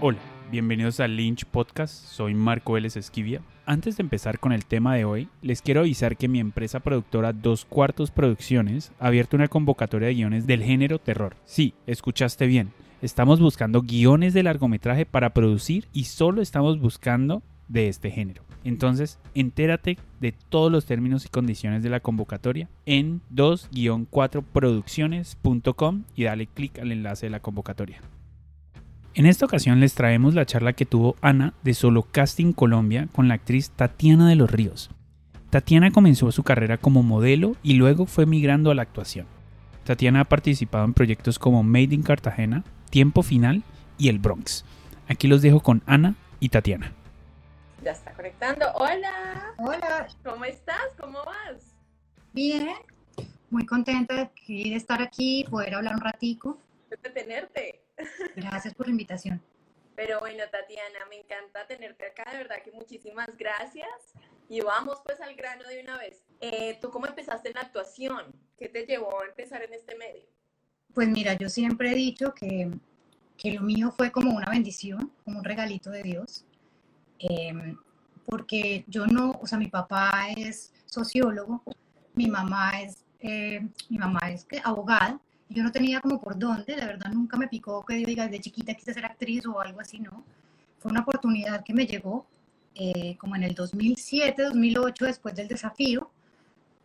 Hola, bienvenidos al Lynch Podcast, soy Marco Vélez Esquivia. Antes de empezar con el tema de hoy, les quiero avisar que mi empresa productora Dos Cuartos Producciones ha abierto una convocatoria de guiones del género terror. Sí, escuchaste bien. Estamos buscando guiones de largometraje para producir y solo estamos buscando de este género. Entonces, entérate de todos los términos y condiciones de la convocatoria en 2-4producciones.com y dale clic al enlace de la convocatoria. En esta ocasión les traemos la charla que tuvo Ana de Solo Casting Colombia con la actriz Tatiana de los Ríos. Tatiana comenzó su carrera como modelo y luego fue migrando a la actuación. Tatiana ha participado en proyectos como Made in Cartagena, Tiempo Final y El Bronx. Aquí los dejo con Ana y Tatiana. Ya está conectando. Hola. Hola. ¿Cómo estás? ¿Cómo vas? Bien. Muy contenta de estar aquí, poder hablar un ratico. De tenerte. Gracias por la invitación. Pero bueno, Tatiana, me encanta tenerte acá, de verdad que muchísimas gracias. Y vamos pues al grano de una vez. Eh, ¿Tú cómo empezaste en la actuación? ¿Qué te llevó a empezar en este medio? Pues mira, yo siempre he dicho que, que lo mío fue como una bendición, como un regalito de Dios. Em, porque yo no, o sea, mi papá es sociólogo, mi mamá es, eh, mi mamá es abogada, yo no tenía como por dónde, de verdad nunca me picó que yo diga de chiquita quise ser actriz o algo así, no. Fue una oportunidad que me llegó eh, como en el 2007, 2008, después del desafío.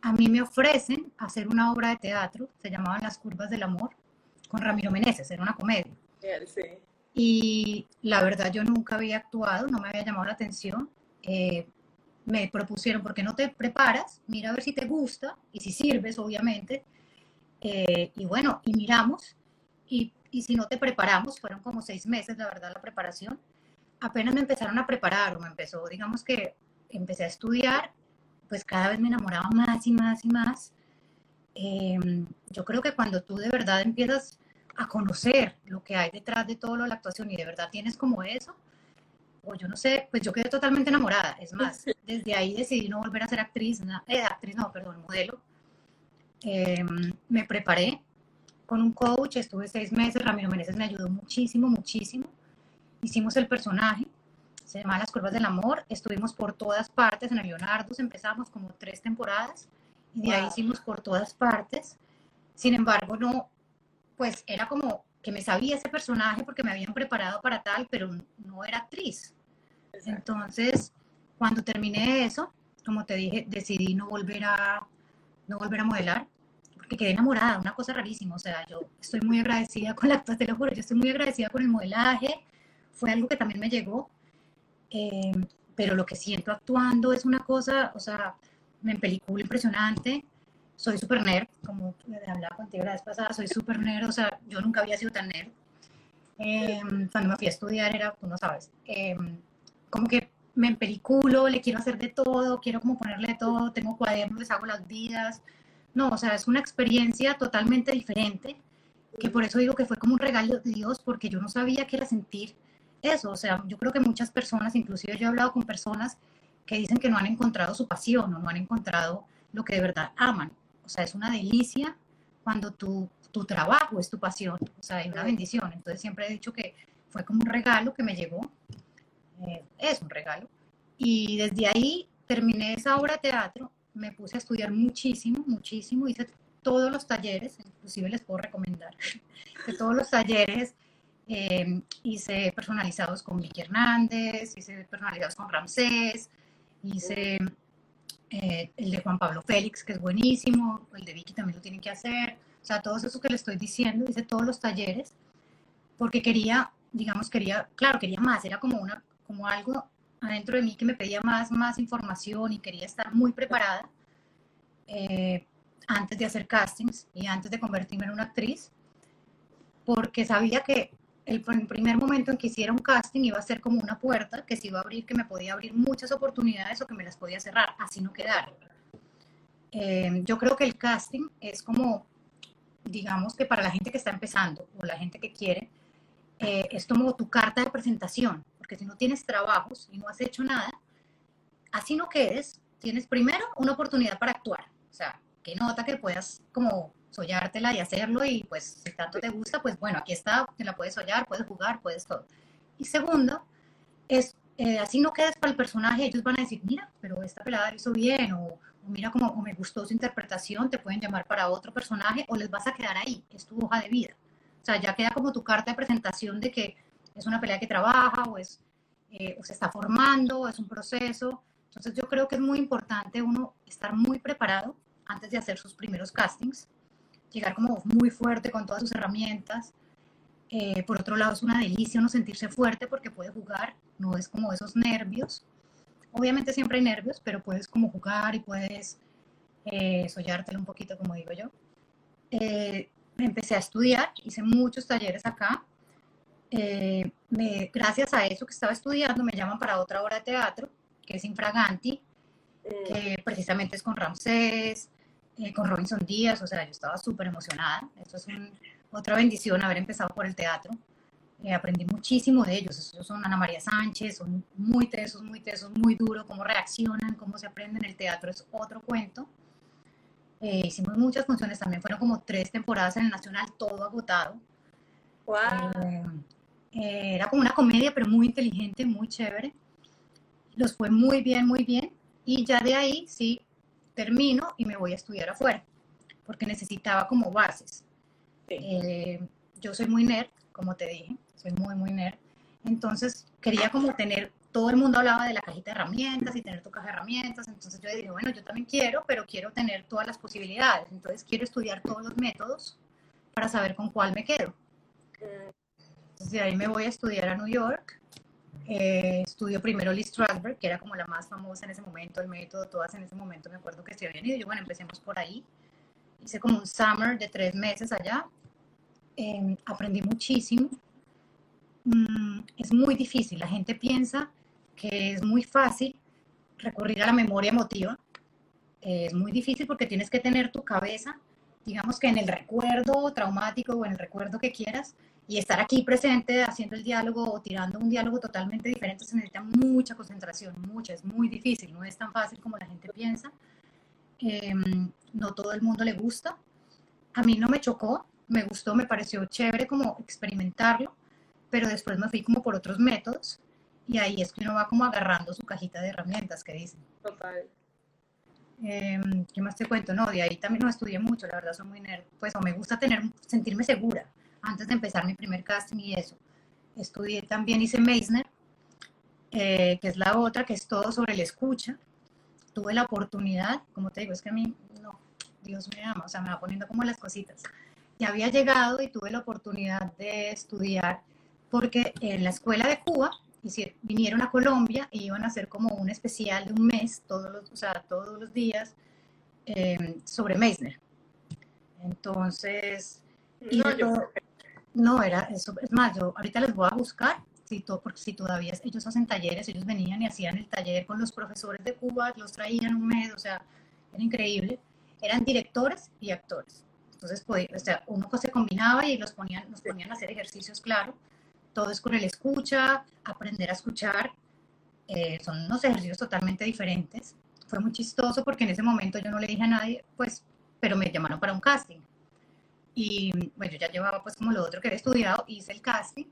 A mí me ofrecen hacer una obra de teatro, se llamaba Las Curvas del Amor, con Ramiro Meneses, era una comedia. Sí. Y la verdad yo nunca había actuado, no me había llamado la atención. Eh, me propusieron, ¿por qué no te preparas? Mira a ver si te gusta y si sirves, obviamente eh, y bueno, y miramos, y, y, si no te preparamos, fueron como seis meses, la verdad, la preparación, apenas me empezaron a preparar, o me empezó, digamos que empecé a estudiar, pues cada vez me enamoraba más y más y más. Em, yo creo que cuando tú de verdad empiezas a conocer lo que hay detrás de todo lo de la actuación y de verdad tienes como eso, o yo no sé, pues yo quedé totalmente enamorada. Es más, desde ahí decidí no volver a ser actriz, eh, actriz no, perdón, modelo, Em, me preparé con un coach, estuve seis meses, Ramiro Meneses me ayudó muchísimo, muchísimo. Hicimos el personaje, se llama Las Curvas del Amor, estuvimos por todas partes, en el Leonardo empezamos como tres temporadas y de ahí hicimos por todas partes. Sin embargo, no, pues era como que me sabía ese personaje porque me habían preparado para tal, pero no era actriz. Entonces, cuando terminé eso, como te dije, decidí no volver a no volver a modelar, porque quedé enamorada, una cosa rarísima, o sea, yo estoy muy agradecida con la actuación, te lo juro, yo estoy muy agradecida con el modelaje, fue algo que también me llegó, eh, pero lo que siento actuando es una cosa, o sea, me película impresionante, soy súper nerd, como hablaba contigo la vez pasada, soy súper nerd, o sea, yo nunca había sido tan nerd. Eh, cuando me fui a estudiar era, tú no sabes, eh, como que me empeliculo, le quiero hacer de todo, quiero como ponerle todo, tengo cuadernos, les hago las vidas. No, o sea, es una experiencia totalmente diferente, que por eso digo que fue como un regalo de Dios, porque yo no sabía qué era sentir eso. O sea, yo creo que muchas personas, inclusive yo he hablado con personas que dicen que no han encontrado su pasión o no han encontrado lo que de verdad aman. O sea, es una delicia cuando tu, tu trabajo es tu pasión, o sea, es una bendición. Entonces siempre he dicho que fue como un regalo que me llegó eh, es un regalo. Y desde ahí terminé esa obra de teatro, me puse a estudiar muchísimo, muchísimo, hice todos los talleres, inclusive les puedo recomendar, de todos los talleres eh, hice personalizados con Vicky Hernández, hice personalizados con Ramsés, hice eh, el de Juan Pablo Félix, que es buenísimo, el de Vicky también lo tienen que hacer, o sea, todos esos que le estoy diciendo, hice todos los talleres, porque quería, digamos, quería, claro, quería más, era como una como algo adentro de mí que me pedía más, más información y quería estar muy preparada eh, antes de hacer castings y antes de convertirme en una actriz, porque sabía que el, primer momento en que hiciera un casting iba a ser como una puerta que se iba a abrir, que me podía abrir muchas oportunidades o que me las podía cerrar, así no quedar. Eh, yo creo que el casting es como, digamos que para la gente que está empezando o la gente que quiere, eh, es como tu carta de presentación porque si no tienes trabajos y no has hecho nada, así no quedes, tienes primero una oportunidad para actuar. O sea, que nota que puedas como soñártela y hacerlo y pues si tanto te gusta, pues bueno, aquí está, te la puedes soñar, puedes jugar, puedes todo. Y segundo, es eh, así no quedes para el personaje, ellos van a decir, mira, pero esta pelada lo hizo bien, o, mira como me gustó su interpretación, te pueden llamar para otro personaje, o les vas a quedar ahí, es tu hoja de vida. O sea, ya queda como tu carta de presentación de que es una pelea que trabaja, o, es, eh, o se está formando, es un proceso. Entonces yo creo que es muy importante uno estar muy preparado antes de hacer sus primeros castings, llegar como muy fuerte con todas sus herramientas, eh, por otro lado, es una delicia uno sentirse fuerte porque puede jugar, no es como esos nervios. Obviamente siempre hay nervios, pero puedes como jugar y puedes eh, un poquito, como digo yo. Eh, empecé a estudiar, hice muchos talleres acá. Eh, me, gracias a eso que estaba estudiando, me llaman para otra obra de teatro, que es Infraganti, que precisamente es con Ramsés, con Robinson Díaz, o sea, yo estaba súper emocionada. Esto es un, otra bendición haber empezado por el teatro. Eh, aprendí muchísimo de ellos. Ellos son Ana María Sánchez, son muy tesos, muy tesos, muy duros, cómo reaccionan, cómo se aprenden el teatro, es otro cuento. Eh, hicimos muchas funciones, también fueron como tres temporadas en el Nacional, todo agotado. Wow. Eh, era como una comedia, pero muy inteligente, muy chévere. Los fue muy bien, muy bien. Y ya de ahí sí termino y me voy a estudiar afuera, porque necesitaba como bases. Eh, yo soy muy nerd, como te dije, soy muy, muy nerd. Entonces quería como tener, todo el mundo hablaba de la cajita de herramientas y tener tu caja de herramientas. Entonces yo dije, bueno, yo también quiero, pero quiero tener todas las posibilidades. Entonces quiero estudiar todos los métodos para saber con cuál me quedo. Entonces de ahí me voy a estudiar a New York. Eh, estudio primero Lee Strasberg, que era como la más famosa en ese momento, el método, todas en ese momento me acuerdo que se habían ido. Yo, bueno, empecemos por ahí. Hice como un summer de tres meses allá Em, aprendí muchísimo. Mm, es muy difícil, la gente piensa que es muy fácil recurrir a la memoria emotiva. es muy difícil porque tienes que tener tu cabeza, digamos que en el recuerdo traumático o en el recuerdo que quieras, y estar aquí presente haciendo el diálogo o tirando un diálogo totalmente diferente se necesita mucha concentración, mucha, es muy difícil, no es tan fácil como la gente piensa. Em, no todo el mundo le gusta. A mí no me chocó, me gustó, me pareció chévere como experimentarlo, pero después me fui como por otros métodos y ahí es que uno va como agarrando su cajita de herramientas que dicen. Total. Em, ¿Qué más te cuento? No, de ahí también no estudié mucho, la verdad soy muy nerd, pues o me gusta tener, sentirme segura antes de empezar mi primer casting y eso. Estudié también, hice Meisner, eh, que es la otra, que es todo sobre la escucha. Tuve la oportunidad, como te digo, es que a mí, no, Dios me ama, o sea, me va poniendo como las cositas ya había llegado y tuve la oportunidad de estudiar porque en la escuela de Cuba vinieron a Colombia y iban a hacer como un especial de un mes, todos los, o sea, todos los días, em, sobre Meissner. Entonces, no, era eso, es más, yo ahorita les voy a buscar, si porque si todavía ellos hacen talleres, ellos venían y hacían el taller con los profesores de Cuba, los traían un mes, o sea, era increíble. Eran directores y actores. Entonces, pues, o sea, uno se combinaba y los ponían, nos ponían a hacer ejercicios, claro. Todo es con el escucha, aprender a escuchar. Eh, son unos ejercicios totalmente diferentes. Fue muy chistoso porque en ese momento yo no le dije a nadie, pues, pero me llamaron para un casting. Y bueno, yo ya llevaba pues como lo otro que había estudiado, hice el casting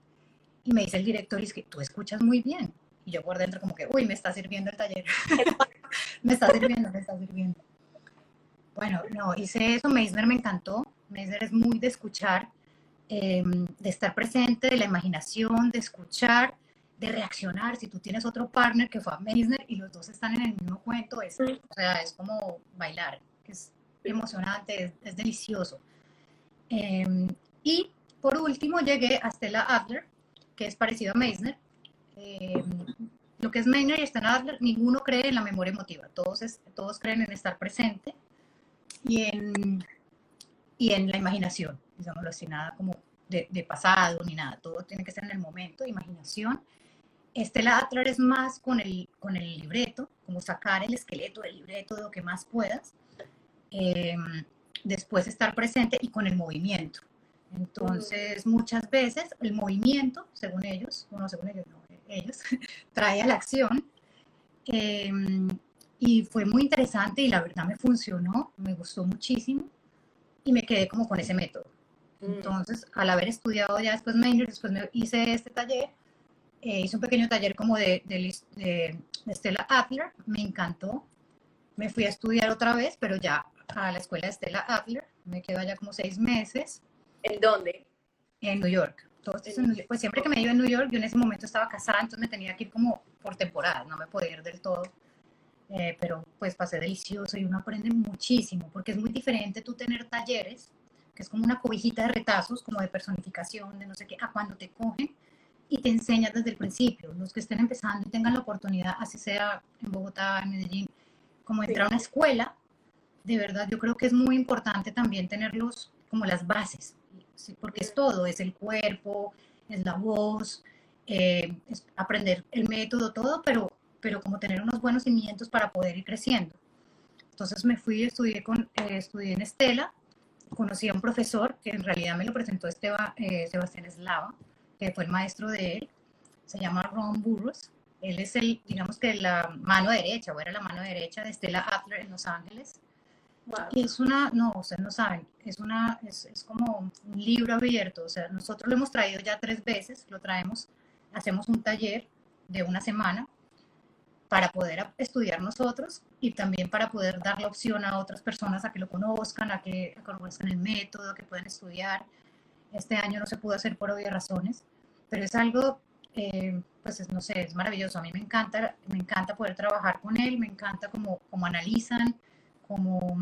y me dice el director, es que tú escuchas muy bien. Y yo por dentro como que, uy, me está sirviendo el taller. me está sirviendo, me está sirviendo. Bueno, no, hice eso, Meisner me encantó. Meisner es muy de escuchar, em, de estar presente, de la imaginación, de escuchar, de reaccionar. Si tú tienes otro partner que fue a Meisner y los dos están en el mismo cuento, es, o sea, es como bailar, es emocionante, es, delicioso. Em, y por último llegué a Stella Adler, que es parecido a Meisner. Em, lo que es Meisner y Stella Adler, ninguno cree en la memoria emotiva, todos, todos creen en estar presente y en, y en la imaginación, digámoslo así, nada como de, de, pasado ni nada, todo tiene que ser en el momento, imaginación. Este Adler es más con el, con el libreto, como sacar el esqueleto del libreto de lo que más puedas, em, después estar presente y con el movimiento. Entonces, muchas veces el movimiento, según ellos, bueno, según ellos, no, ellos, trae a la acción. Eh, y fue muy interesante y la verdad me funcionó, me gustó muchísimo y me quedé como con ese método. Mm. Entonces, al haber estudiado ya después Maynard, después me hice este taller, Eh, hice un pequeño taller como de, de, de, Stella Adler, me encantó. Me fui a estudiar otra vez, pero ya a la escuela de Stella Adler. Me quedo allá como seis meses. ¿En dónde? En New York. Pues siempre que me iba a New York, yo en ese momento estaba casada, entonces me tenía que ir como por temporada, no me podía ir del todo. Eh, pero pues pasé delicioso y uno aprende muchísimo, porque es muy diferente tú tener talleres, que es como una cobijita de retazos, como de personificación, de no sé qué, a cuando te cogen y te enseñan desde el principio. Los que estén empezando y tengan la oportunidad, así sea en Bogotá, en Medellín, como entrar a una escuela, de verdad yo creo que es muy importante también tenerlos como las bases, porque es todo, es el cuerpo, es la voz, eh, es aprender el método, todo, pero, pero como tener unos buenos cimientos para poder ir creciendo. Entonces me fui, estudié, con, eh, estudié en Estela, conocí a un profesor que en realidad me lo presentó Esteba, eh, Sebastián Eslava, que fue el maestro de él, se llama Ron Burroughs. Él es el, digamos que la mano derecha, o era la mano derecha de Stella Adler en Los Ángeles. Y es una, no, ustedes no saben, es una, es, es, como un libro abierto, o sea, nosotros lo hemos traído ya tres veces, lo traemos, hacemos un taller de una semana para poder estudiar nosotros y también para poder dar la opción a otras personas a que lo conozcan, a que, conozcan el método, que puedan estudiar. Este año no se pudo hacer por obvias razones, pero es algo, eh, pues no sé, es maravilloso. A mí me encanta, me encanta poder trabajar con él, me encanta cómo, cómo analizan, cómo,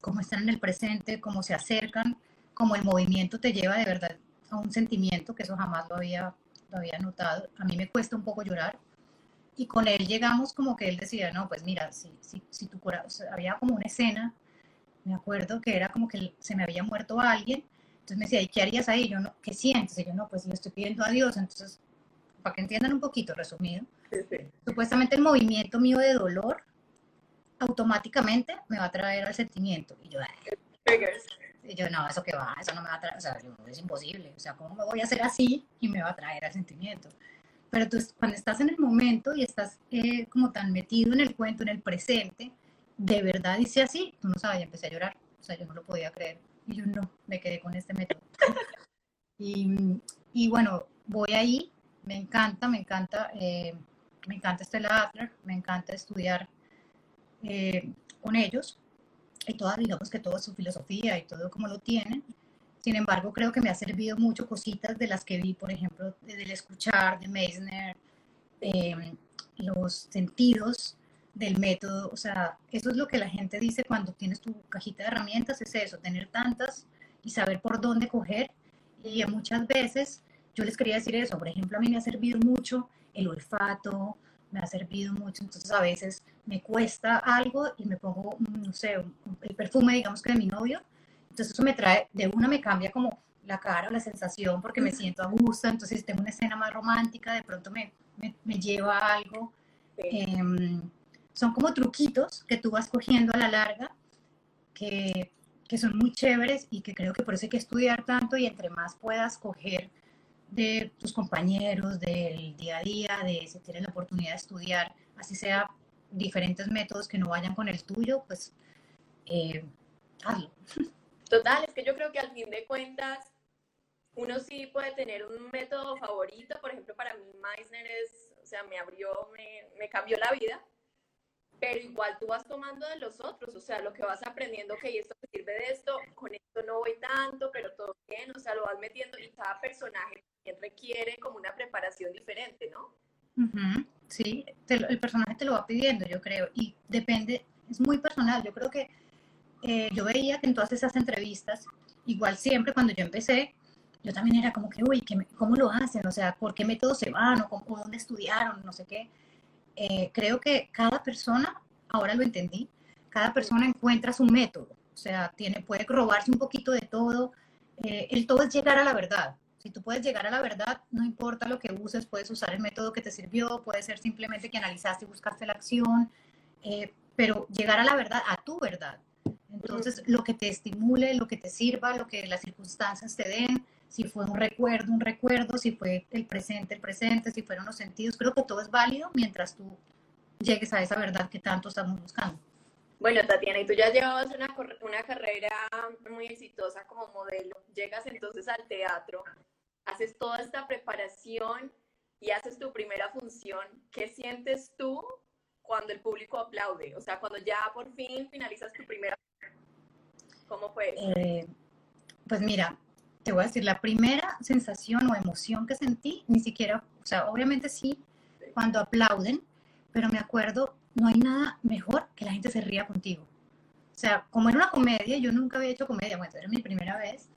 cómo están en el presente, cómo se acercan, cómo el movimiento te lleva de verdad a un sentimiento, que eso jamás lo había, lo había notado. A mí me cuesta un poco llorar. Y con él llegamos como que él decía, no, pues mira, si, si, si tu corazón, había como una escena, me acuerdo que era como que se me había muerto alguien, entonces me decía, ¿y qué harías ahí? Yo no, ¿qué sientes? Y yo no, pues le estoy pidiendo a Dios, entonces, para que entiendan un poquito resumido, supuestamente el movimiento mío de dolor automáticamente me va a traer al sentimiento. Y yo, y yo, no, eso que va, eso no me va a traer, o sea, es imposible, o sea, ¿cómo me voy a hacer así y me va a traer al sentimiento? Pero tú, cuando estás en el momento y estás eh, como tan metido en el cuento, en el presente, de verdad dice así, tú no sabes, ya empecé a llorar, o sea, yo no lo podía creer. Y yo no, me quedé con este método. y, y, bueno, voy ahí, me encanta, me encanta, eh, me encanta Stella Adler, me encanta estudiar eh, con ellos y toda, digamos que toda su filosofía y todo como lo tienen. Sin embargo, creo que me ha servido mucho cositas de las que vi, por ejemplo, del escuchar de Meissner, em, los sentidos del método. O sea, eso es lo que la gente dice cuando tienes tu cajita de herramientas, es eso, tener tantas y saber por dónde coger. Y muchas veces yo les quería decir eso. Por ejemplo, a mí me ha servido mucho el olfato, me ha servido mucho, entonces a veces me cuesta algo y me pongo, no sé, el perfume, digamos que de mi novio, entonces eso me trae, de una me cambia como la cara o la sensación porque me siento a gusto, entonces tengo una escena más romántica, de pronto me, me, lleva a algo. Em, son como truquitos que tú vas cogiendo a la larga que, que son muy chéveres y que creo que por eso hay que estudiar tanto y entre más puedas coger de tus compañeros, del día a día, de si tienes la oportunidad de estudiar, así sea diferentes métodos que no vayan con el tuyo, pues eh, hazlo. Total, es que yo creo que al fin de cuentas uno sí puede tener un método favorito, por ejemplo, para mí Meissner es, o sea, me abrió, me cambió la vida, pero igual tú vas tomando de los otros, o sea, lo que vas aprendiendo, que esto me sirve de esto, con esto no voy tanto, pero todo bien, o sea, lo vas metiendo y cada personaje requiere como una preparación diferente, ¿no? Sí, el personaje te lo va pidiendo, yo creo, y depende, es muy personal, yo creo que eh, yo veía que en todas esas entrevistas, igual siempre cuando yo empecé, yo también era como que, uy, ¿cómo lo hacen? O sea, ¿por qué métodos se van? ¿O, dónde estudiaron? No sé qué. Eh, creo que cada persona, ahora lo entendí, cada persona encuentra su método. O sea, tiene, puede robarse un poquito de todo. Eh, el todo es llegar a la verdad. Si tú puedes llegar a la verdad, no importa lo que uses, puedes usar el método que te sirvió, puede ser simplemente que analizaste y buscaste la acción, eh, pero llegar a la verdad, a tu verdad. Entonces, lo que te estimule, lo que te sirva, lo que las circunstancias te den, si fue un recuerdo, un recuerdo, si fue el presente, el presente, si fueron los sentidos, creo que todo es válido mientras tú llegues a esa verdad que tanto estamos buscando. Bueno, Tatiana, y tú ya llevabas una, una carrera muy exitosa como modelo, llegas entonces al teatro haces toda esta preparación y haces tu primera función, ¿qué sientes tú cuando el público aplaude? O sea, cuando ya por fin finalizas tu primera ¿Cómo fue? Eh, pues mira, te voy a decir, la primera sensación o emoción que sentí, ni siquiera, o sea, obviamente sí, cuando aplauden, pero me acuerdo, no hay nada mejor que la gente se ría contigo. O sea, como era una comedia, yo nunca había hecho comedia, bueno, era mi primera vez,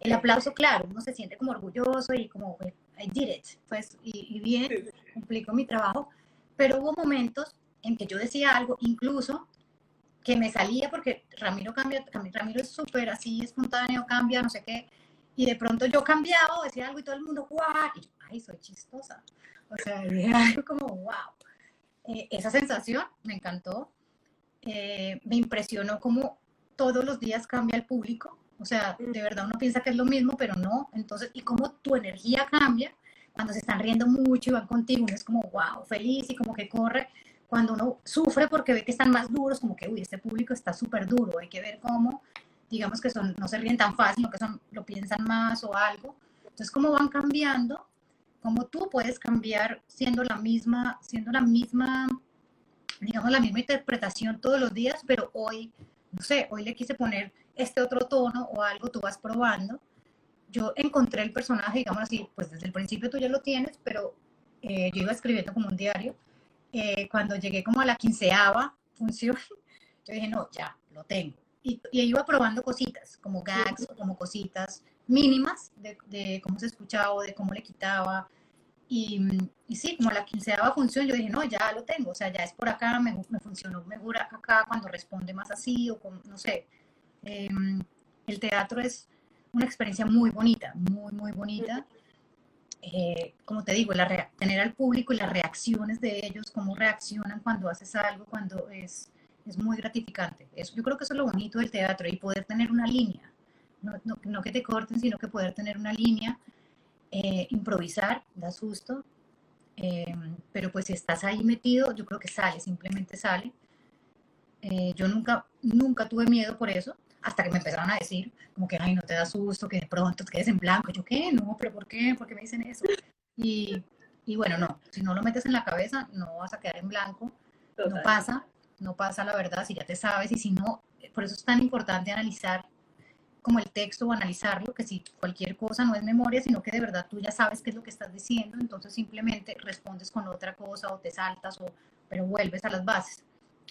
el aplauso, claro, uno se siente como orgulloso y como, I did it, pues, y, bien, cumplí con mi trabajo, pero hubo momentos en que yo decía algo, incluso que me salía porque Ramiro cambia, Ramiro es súper así espontáneo, cambia, no sé qué, y de pronto yo cambiaba, decía algo y todo el mundo, guau, y yo, ay, soy chistosa. O sea, algo como, wow. Eh, esa sensación me encantó. Eh, me impresionó como todos los días cambia el público. O sea, de verdad uno piensa que es lo mismo, pero no. Entonces, y cómo tu energía cambia cuando se están riendo mucho y van contigo, uno es como, wow, feliz y como que corre. Cuando uno sufre porque ve que están más duros, como que, uy, este público está súper duro, hay que ver cómo, digamos que son, no se ríen tan fácil, sino que son, lo piensan más o algo. Entonces, cómo van cambiando, cómo tú puedes cambiar siendo la misma, siendo la misma, digamos, la misma interpretación todos los días, pero hoy, no sé, hoy le quise poner este otro tono o algo, tú vas probando. Yo encontré el personaje, digamos así, pues desde el principio tú ya lo tienes, pero eh, yo iba escribiendo como un diario. Eh, cuando llegué como a la quinceava función, yo dije, no, ya, lo tengo. Y, y iba probando cositas, como gags, como cositas mínimas de, de, cómo se escuchaba o de cómo le quitaba. Y, y, sí, como la quinceava función, yo dije, no, ya lo tengo, o sea, ya es por acá, me, me funcionó mejor acá cuando responde más así, o no sé, Em, el teatro es una experiencia muy bonita, muy, muy bonita. Eh, como te digo, la tener al público y las reacciones de ellos, cómo reaccionan cuando haces algo, cuando es, es muy gratificante. Eso, yo creo que eso es lo bonito del teatro y poder tener una línea, no, no, que te corten, sino que poder tener una línea, eh, improvisar, da susto, em, pero pues si estás ahí metido, yo creo que sale, simplemente sale. Eh, yo nunca, nunca tuve miedo por eso hasta que me empezaron a decir, como que, ay, no te da susto, que de pronto te quedes en blanco. Yo, ¿qué? No, pero ¿por qué? ¿Por qué me dicen eso? Y, y bueno, no, si no lo metes en la cabeza, no vas a quedar en blanco. No pasa, no pasa la verdad, si ya te sabes, y si no, por eso es tan importante analizar como el texto o analizarlo, que si cualquier cosa no es memoria, sino que de verdad tú ya sabes qué es lo que estás diciendo, entonces simplemente respondes con otra cosa o te saltas, o, pero vuelves a las bases.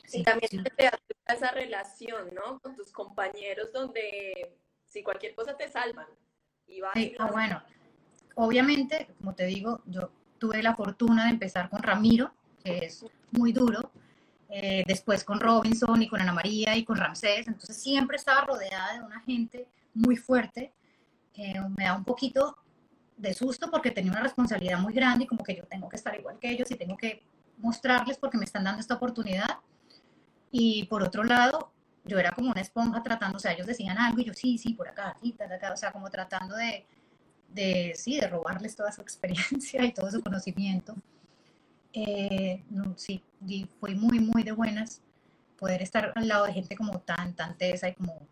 Sí, y también sí. te esa relación, ¿no? Con tus compañeros donde si cualquier cosa te salvan. Y sí, ah, bueno, obviamente, como te digo, yo tuve la fortuna de empezar con Ramiro, que es muy duro, eh, después con Robinson y con Ana María y con Ramsés, entonces siempre estaba rodeada de una gente muy fuerte, me da un poquito de susto porque tenía una responsabilidad muy grande y como que yo tengo que estar igual que ellos y tengo que mostrarles porque me están dando esta oportunidad y por otro lado, yo era como una esponja tratando, o sea, ellos decían algo y yo sí, sí, por acá, sí, acá, o sea, como tratando de, de, sí, de robarles toda su experiencia y todo su conocimiento. Eh, sí, y fue muy, muy de buenas poder estar al lado de gente como tan, tan tesa y como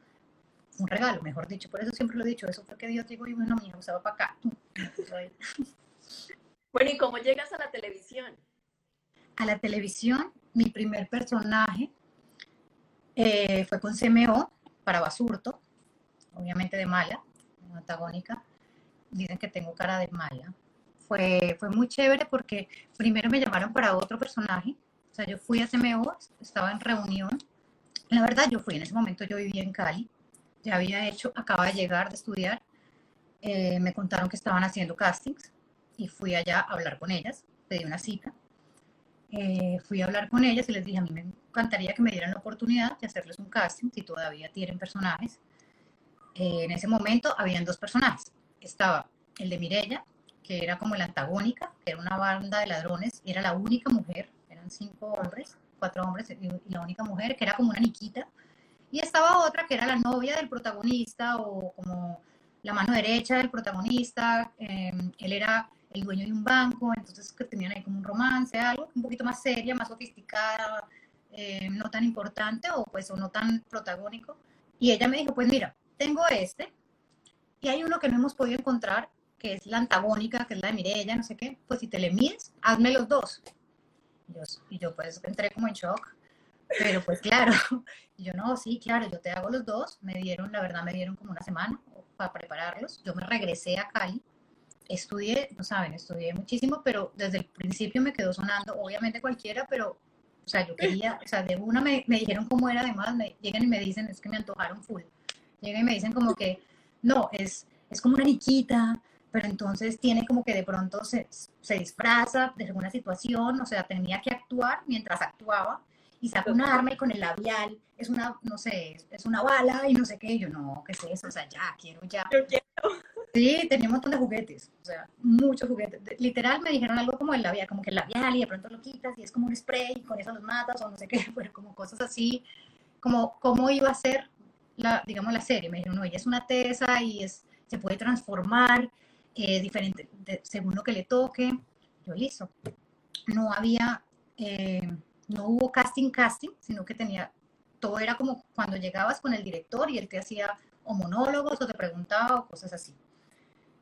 un regalo, mejor dicho. Por eso siempre lo he dicho, eso fue que Dios dijo, y bueno, mi hijo se va para acá. bueno, ¿y cómo llegas a la televisión? A la televisión, mi primer personaje eh, fue con CMO para Basurto, obviamente de mala, antagónica. Dicen que tengo cara de mala. Fue, fue muy chévere porque primero me llamaron para otro personaje. O sea, yo fui a CMO, estaba en reunión. La verdad, yo fui, en ese momento yo vivía en Cali. Ya había hecho, acaba de llegar de estudiar. Eh, me contaron que estaban haciendo castings y fui allá a hablar con ellas. Pedí una cita eh, fui a hablar con ellas y les dije, a mí me encantaría que me dieran la oportunidad de hacerles un casting si todavía tienen personajes. Eh, en ese momento habían dos personajes. Estaba el de Mirella, que era como la antagónica, que era una banda de ladrones, era la única mujer, eran cinco hombres, cuatro hombres y la única mujer, que era como una niquita. Y estaba otra que era la novia del protagonista o como la mano derecha del protagonista. Eh, él era el dueño de un banco, entonces que tenían ahí como un romance, algo un poquito más seria, más sofisticada, eh, no tan importante o pues o no tan protagónico. Y ella me dijo, pues mira, tengo este y hay uno que no hemos podido encontrar que es la antagónica, que es la de Mirella, no sé qué, pues si te le mides, hazme los dos. Y yo, y yo pues entré como en shock, pero pues claro, yo no, sí, claro, yo te hago los dos, me dieron, la verdad me dieron como una semana para prepararlos, yo me regresé a Cali, estudié, no saben, estudié muchísimo, pero desde el principio me quedó sonando, obviamente cualquiera, pero, o sea, yo quería, o sea, de una me, me dijeron cómo era, además, me llegan y me dicen, es que me antojaron full, llegan y me dicen como que, no, es, es como una niquita, pero entonces tiene como que de pronto se, se disfraza de alguna situación, o sea, tenía que actuar mientras actuaba, y saca una arma y con el labial es una, no sé, es una bala y no sé qué. yo, no, ¿qué es eso? O sea, ya, quiero ya. Yo quiero. Sí, tenía un montón de juguetes, o sea, muchos juguetes. Literal me dijeron algo como el labial, como que el labial y de pronto lo quitas y es como un spray y con eso los matas o no sé qué, pero como cosas así, como cómo iba a ser la, digamos, la serie. Me dijeron, no, ella es una tesa y es, se puede transformar eh, diferente según lo que le toque. Yo listo. No había, eh, no hubo casting casting, sino que tenía, todo era como cuando llegabas con el director y él te hacía o monólogos o te preguntaba o cosas así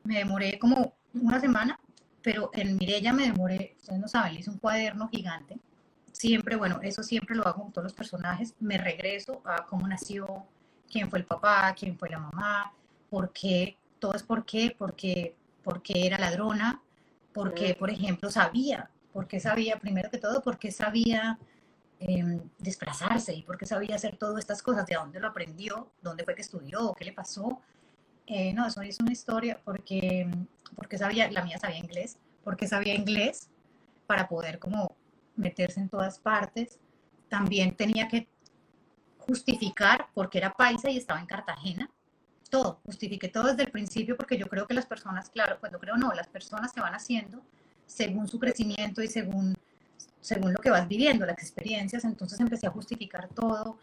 me demoré como una semana, pero en Mirella me demoré, ustedes no saben, hice un cuaderno gigante. Siempre, bueno, eso siempre lo hago con todos los personajes. Me regreso a cómo nació, quién fue el papá, quién fue la mamá, por qué, todo es por qué, porque, porque era ladrona, porque, por ejemplo, sabía, porque sabía, primero que todo, porque sabía eh, desplazarse y porque sabía hacer todas estas cosas, de dónde lo aprendió, dónde fue que estudió, qué le pasó, eh, no, eso es una historia porque, porque sabía, la mía sabía inglés, porque sabía inglés para poder como meterse en todas partes. También tenía que justificar porque era paisa y estaba en Cartagena. Todo, justifiqué todo desde el principio porque yo creo que las personas, claro, cuando creo no, las personas se van haciendo según su crecimiento y según, según lo que vas viviendo, las experiencias. Entonces empecé a justificar todo,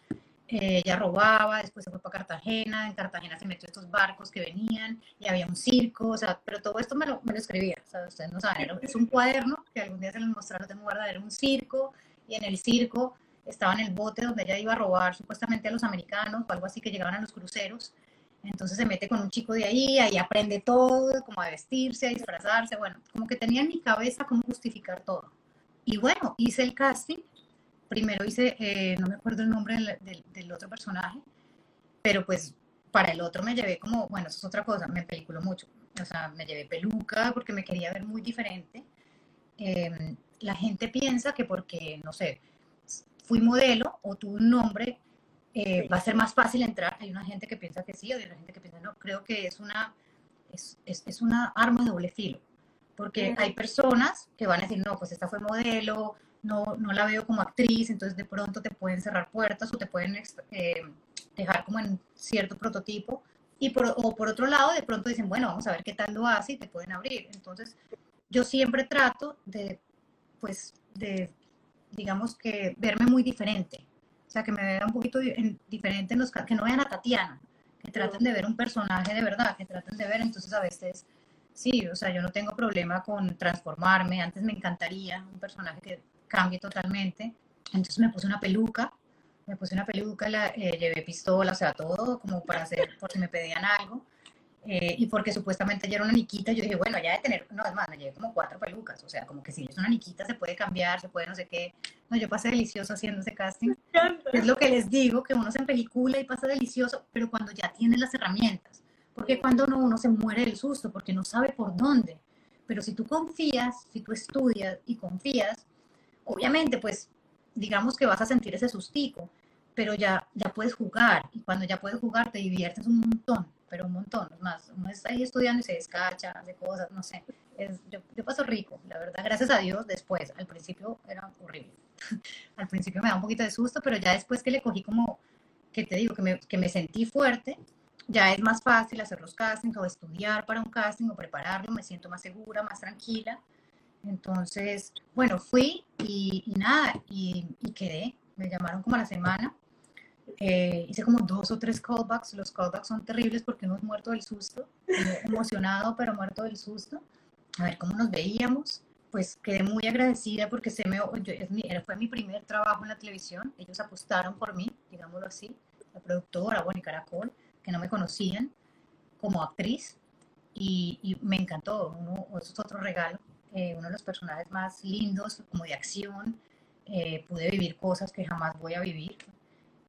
eh, ella robaba, después se fue para Cartagena, en Cartagena se metió estos barcos que venían y había un circo, o sea, pero todo esto me lo, me lo escribía, o sea, ustedes no saben, es un cuaderno que algún día se les mostraré, tengo guardado, era un circo y en el circo estaba en el bote donde ella iba a robar supuestamente a los americanos o algo así que llegaban a los cruceros, entonces se mete con un chico de ahí, ahí aprende todo, como a vestirse, a disfrazarse, bueno, como que tenía en mi cabeza cómo justificar todo. Y bueno, hice el casting primero hice, eh, no me acuerdo el nombre del, del, otro personaje, pero pues para el otro me llevé como, bueno, eso es otra cosa, me peliculó mucho. O sea, me llevé peluca porque me quería ver muy diferente. Em, la gente piensa que porque, no sé, fui modelo o tuve un nombre, eh, va a ser más fácil entrar. Hay una gente que piensa que sí, hay una gente que piensa no. Creo que es una, es, es, es una arma de doble filo, porque hay personas que van a decir, no, pues esta fue modelo, no, no la veo como actriz, entonces de pronto te pueden cerrar puertas o te pueden eh, dejar como en cierto prototipo. Y por, o por otro lado, de pronto dicen, bueno, vamos a ver qué tal lo hace y te pueden abrir. Entonces, yo siempre trato de, pues, de, digamos que verme muy diferente. O sea, que me vea un poquito diferente en los que no vean a Tatiana, que traten de ver un personaje de verdad, que traten de ver, entonces a veces, sí, o sea, yo no tengo problema con transformarme, antes me encantaría un personaje que cambie totalmente. Entonces me puse una peluca, me puse una peluca, la, eh, llevé pistola, o sea, todo como para hacer, por si me pedían algo. Eh, y porque supuestamente ella era una niquita, yo dije, bueno, ya de tener, no, es más, me llevé como cuatro pelucas, o sea, como que si es una niquita se puede cambiar, se puede no sé qué. No, yo pasé delicioso haciendo ese casting. Es lo que les digo, que uno se película y pasa delicioso, pero cuando ya tiene las herramientas, porque cuando no, uno se muere del susto, porque no sabe por dónde. Pero si tú confías, si tú estudias y confías, obviamente, pues, digamos que vas a sentir ese sustico, pero ya, ya puedes jugar, y cuando ya puedes jugar te diviertes un montón, pero un montón, más, uno está ahí estudiando y se descacha, hace cosas, no sé, es, yo, yo paso rico, la verdad, gracias a Dios, después, al principio era horrible, al principio me da un poquito de susto, pero ya después que le cogí como, que te digo, que me, que me sentí fuerte, ya es más fácil hacer los castings o estudiar para un casting o prepararlo, me siento más segura, más tranquila, entonces, bueno, fui y, nada, y, quedé. Me llamaron como a la semana. Eh, hice como dos o tres callbacks. Los callbacks son terribles porque uno es muerto del susto, emocionado, pero muerto del susto. A ver cómo nos veíamos. Pues quedé muy agradecida porque se me, fue mi primer trabajo en la televisión. Ellos apostaron por mí, digámoslo así. La productora, bueno, y Caracol, que no me conocían como actriz y, me encantó. Uno, eso es otro regalo. Eh, uno de los personajes más lindos, como de acción. Eh, pude vivir cosas que jamás voy a vivir.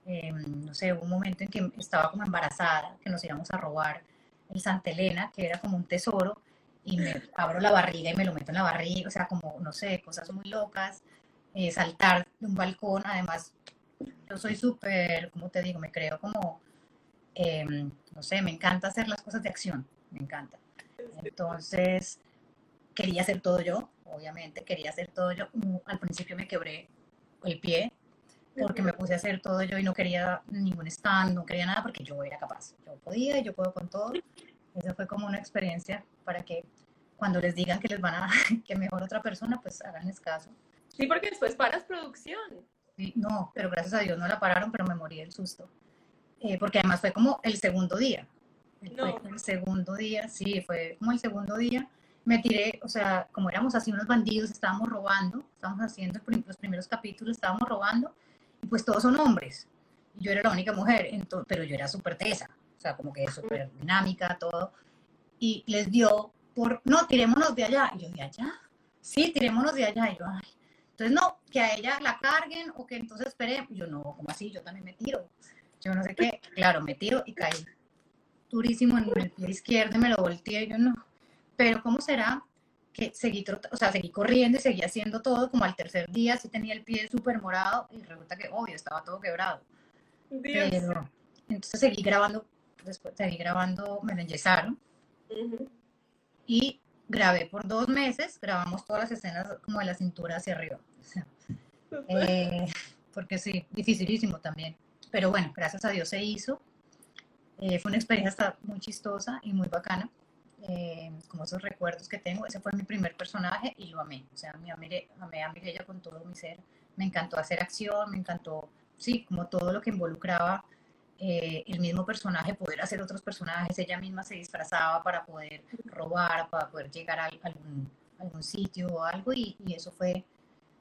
Em, no sé, un momento en que estaba como embarazada, que nos íbamos a robar el Santa Elena, que era como un tesoro, y me abro la barriga y me lo meto en la barriga, o sea, como, no sé, cosas muy locas, eh, saltar de un balcón, además, yo soy súper, como te digo, me creo como, em, no sé, me encanta hacer las cosas de acción, me encanta. Entonces, quería hacer todo yo, obviamente, quería hacer todo yo. Al principio me quebré el pie porque me puse a hacer todo yo y no quería ningún stand, no quería nada porque yo era capaz. Yo podía y yo puedo con todo. Esa fue como una experiencia para que cuando les digan que les van a, que mejor otra persona, pues haganles caso. Sí, porque después paras producción. Sí, no, pero gracias a Dios no la pararon, pero me morí del susto. Eh, porque además fue como el segundo día. No. Fue el segundo día, sí, fue como el segundo día. Me tiré, o sea, como éramos así unos bandidos, estábamos robando, estábamos haciendo los primeros capítulos, estábamos robando, pues todos son hombres. Yo era la única mujer, pero yo era súper tesa, o sea, como que súper dinámica, todo. Y les dio por, no, tirémonos de allá. Y yo, ¿de allá? Sí, tirémonos de allá. Y yo, ay. Entonces, no, que a ella la carguen o que entonces espere. Yo, no, ¿cómo así? Yo también me tiro. Yo no sé qué. Claro, me tiro y caí durísimo en el pie izquierdo y me lo volteé. Y yo, no. Pero, ¿cómo será que seguí, o sea, seguí corriendo y seguí haciendo todo, como al tercer día sí tenía el pie súper morado y resulta que, obvio, estaba todo quebrado. Pero, entonces seguí grabando, después seguí grabando, me enyesaron. Y grabé por dos meses, grabamos todas las escenas como de la cintura hacia arriba. Eh, porque sí, dificilísimo también. Pero bueno, gracias a Dios se hizo. Eh, fue una experiencia muy chistosa y muy bacana. Eh, como esos recuerdos que tengo. Ese fue mi primer personaje y lo amé. O sea, me amé, amé a ella con todo mi ser. Me encantó hacer acción, me encantó, sí, como todo lo que involucraba eh, el mismo personaje, poder hacer otros personajes. Ella misma se disfrazaba para poder robar, para poder llegar a algún, algún sitio o algo y, y eso, fue,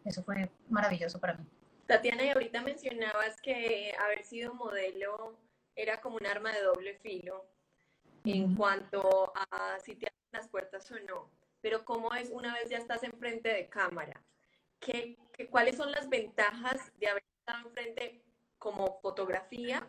eso fue maravilloso para mí. Tatiana, y ahorita mencionabas que haber sido modelo era como un arma de doble filo en cuanto a si te abren las puertas o no, pero cómo es una vez ya estás enfrente de cámara. ¿Qué, cuáles son las ventajas de haber estado enfrente como fotografía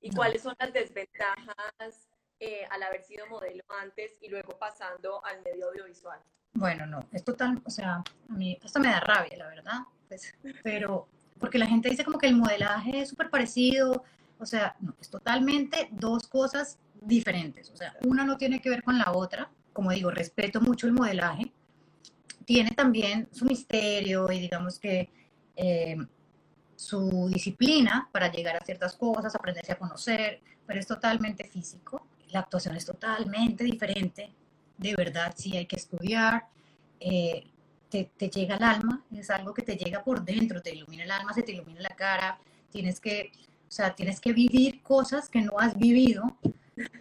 y cuáles son las desventajas eh, al haber sido modelo antes y luego pasando al medio audiovisual? Bueno, no, es total, o sea, a mí esto me da rabia, la verdad, pues, pero porque la gente dice como que el modelaje es súper parecido, o sea, no, es totalmente dos cosas diferentes. O sea, una no tiene que ver con la otra. Como digo, respeto mucho el modelaje. Tiene también su misterio y digamos que eh, su disciplina para llegar a ciertas cosas, aprenderse a conocer, pero es totalmente físico. La actuación es totalmente diferente. De verdad, sí hay que estudiar. Eh, te, te, llega al alma, es algo que te llega por dentro, te ilumina el alma, se te ilumina la cara, tienes que, o sea, tienes que vivir cosas que no has vivido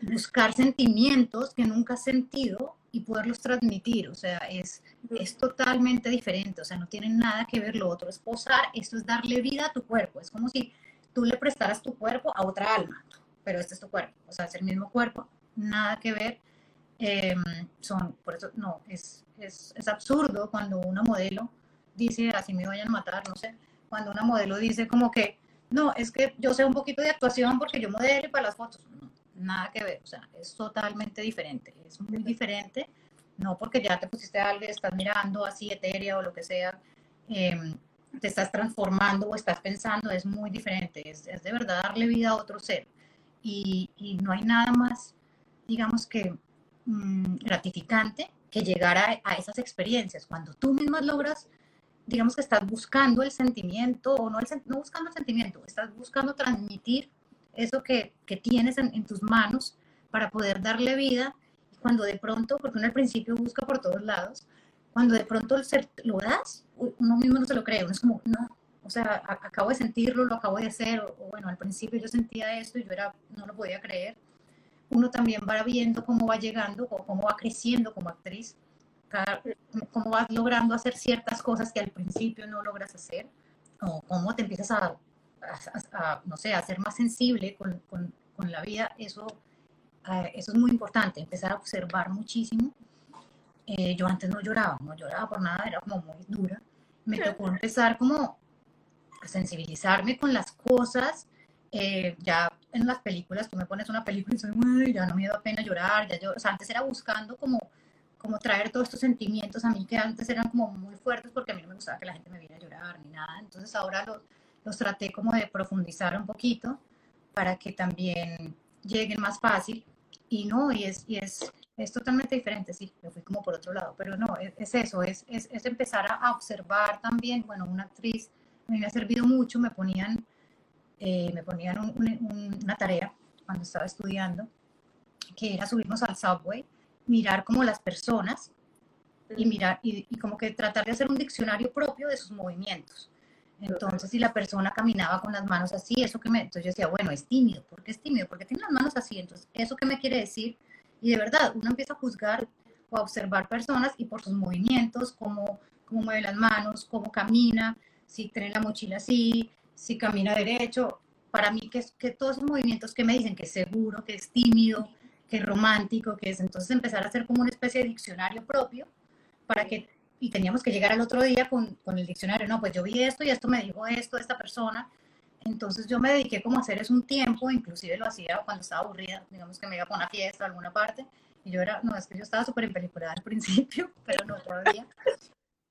buscar sentimientos que nunca has sentido y poderlos transmitir, o sea, es, es totalmente diferente, o sea, no tiene nada que ver lo otro, es posar, esto es darle vida a tu cuerpo, es como si tú le prestaras tu cuerpo a otra alma, pero este es tu cuerpo, o sea, es el mismo cuerpo, nada que ver, em, son, por eso, no, es, es, es absurdo cuando una modelo dice, así me vayan a matar, no sé, cuando una modelo dice como que, no, es que yo sé un poquito de actuación porque yo modelo para las fotos, no, nada que ver, o sea, es totalmente diferente, es muy diferente, no porque ya te pusiste algo y estás mirando así etérea o lo que sea, em, te estás transformando o estás pensando, es muy diferente, es, de verdad darle vida a otro ser. Y, no hay nada más, digamos que, mm, gratificante que llegar a, a, esas experiencias. Cuando tú mismas logras, digamos que estás buscando el sentimiento, o no, el, no buscando el sentimiento, estás buscando transmitir eso que, que tienes en, tus manos para poder darle vida. Y cuando de pronto, porque uno al principio busca por todos lados, cuando de pronto lo das, uno mismo no se lo cree, uno es como, no, o sea, acabo de sentirlo, lo acabo de hacer, o, bueno, al principio yo sentía esto y yo era, no lo podía creer. Uno también va viendo cómo va llegando, o cómo va creciendo como actriz, cómo vas logrando hacer ciertas cosas que al principio no logras hacer, o cómo te empiezas a, no sé, a ser más sensible con, con, con, la vida, eso eh, eso es muy importante, empezar a observar muchísimo. Eh, yo antes no lloraba, no lloraba por nada, era como muy dura. Me tocó empezar como a sensibilizarme con las cosas. Eh, ya en las películas, tú me pones una película y soy, ya no me da pena llorar, ya yo, o sea, antes era buscando como, como traer todos estos sentimientos a mí que antes eran como muy fuertes porque a mí no me gustaba que la gente me viera llorar ni nada. Entonces ahora los, los traté como de profundizar un poquito para que también lleguen más fácil y no, y es, y es, es totalmente diferente, sí, yo fui como por otro lado, pero no, es, eso, es, es, es, empezar a observar también, bueno, una actriz, a mí me ha servido mucho, me ponían, eh, me ponían una tarea cuando estaba estudiando, que era subirnos al subway, mirar como las personas y mirar, y como que tratar de hacer un diccionario propio de sus movimientos. Entonces, si la persona caminaba con las manos así, eso que me, entonces yo decía, bueno, es tímido, ¿por qué es tímido? Porque tiene las manos así, entonces, ¿eso qué me quiere decir? Y de verdad, uno empieza a juzgar o a observar personas y por sus movimientos, cómo, cómo mueve las manos, cómo camina, si tiene la mochila así, si camina derecho. Para mí, que, que todos esos movimientos que me dicen que es seguro, que es tímido, que es romántico, que es entonces empezar a hacer como una especie de diccionario propio para que y teníamos que llegar al otro día con, con, el diccionario, no, pues yo vi esto y esto me dijo esto esta persona. Entonces yo me dediqué como a hacer eso un tiempo, inclusive lo hacía cuando estaba aburrida, digamos que me iba a una fiesta, a alguna parte, y yo era, no, es que yo estaba súper empeliculada al principio, pero no todavía.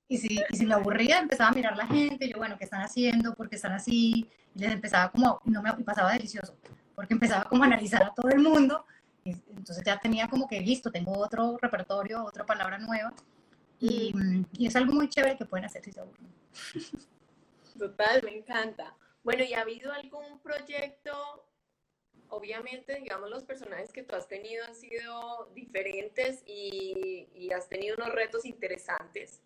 Y si, y si me aburría, empezaba a mirar la gente, yo, bueno, ¿qué están haciendo? ¿Por qué están así? Y les empezaba como, no me pasaba delicioso, porque empezaba como a analizar a todo el mundo, y entonces ya tenía como que listo, tengo otro repertorio, otra palabra nueva, y, y, es algo muy chévere que pueden hacer si se aburren. Total, me encanta. Bueno, ¿y ha habido algún proyecto? Obviamente, digamos, los personajes que tú has tenido han sido diferentes y, y has tenido unos retos interesantes,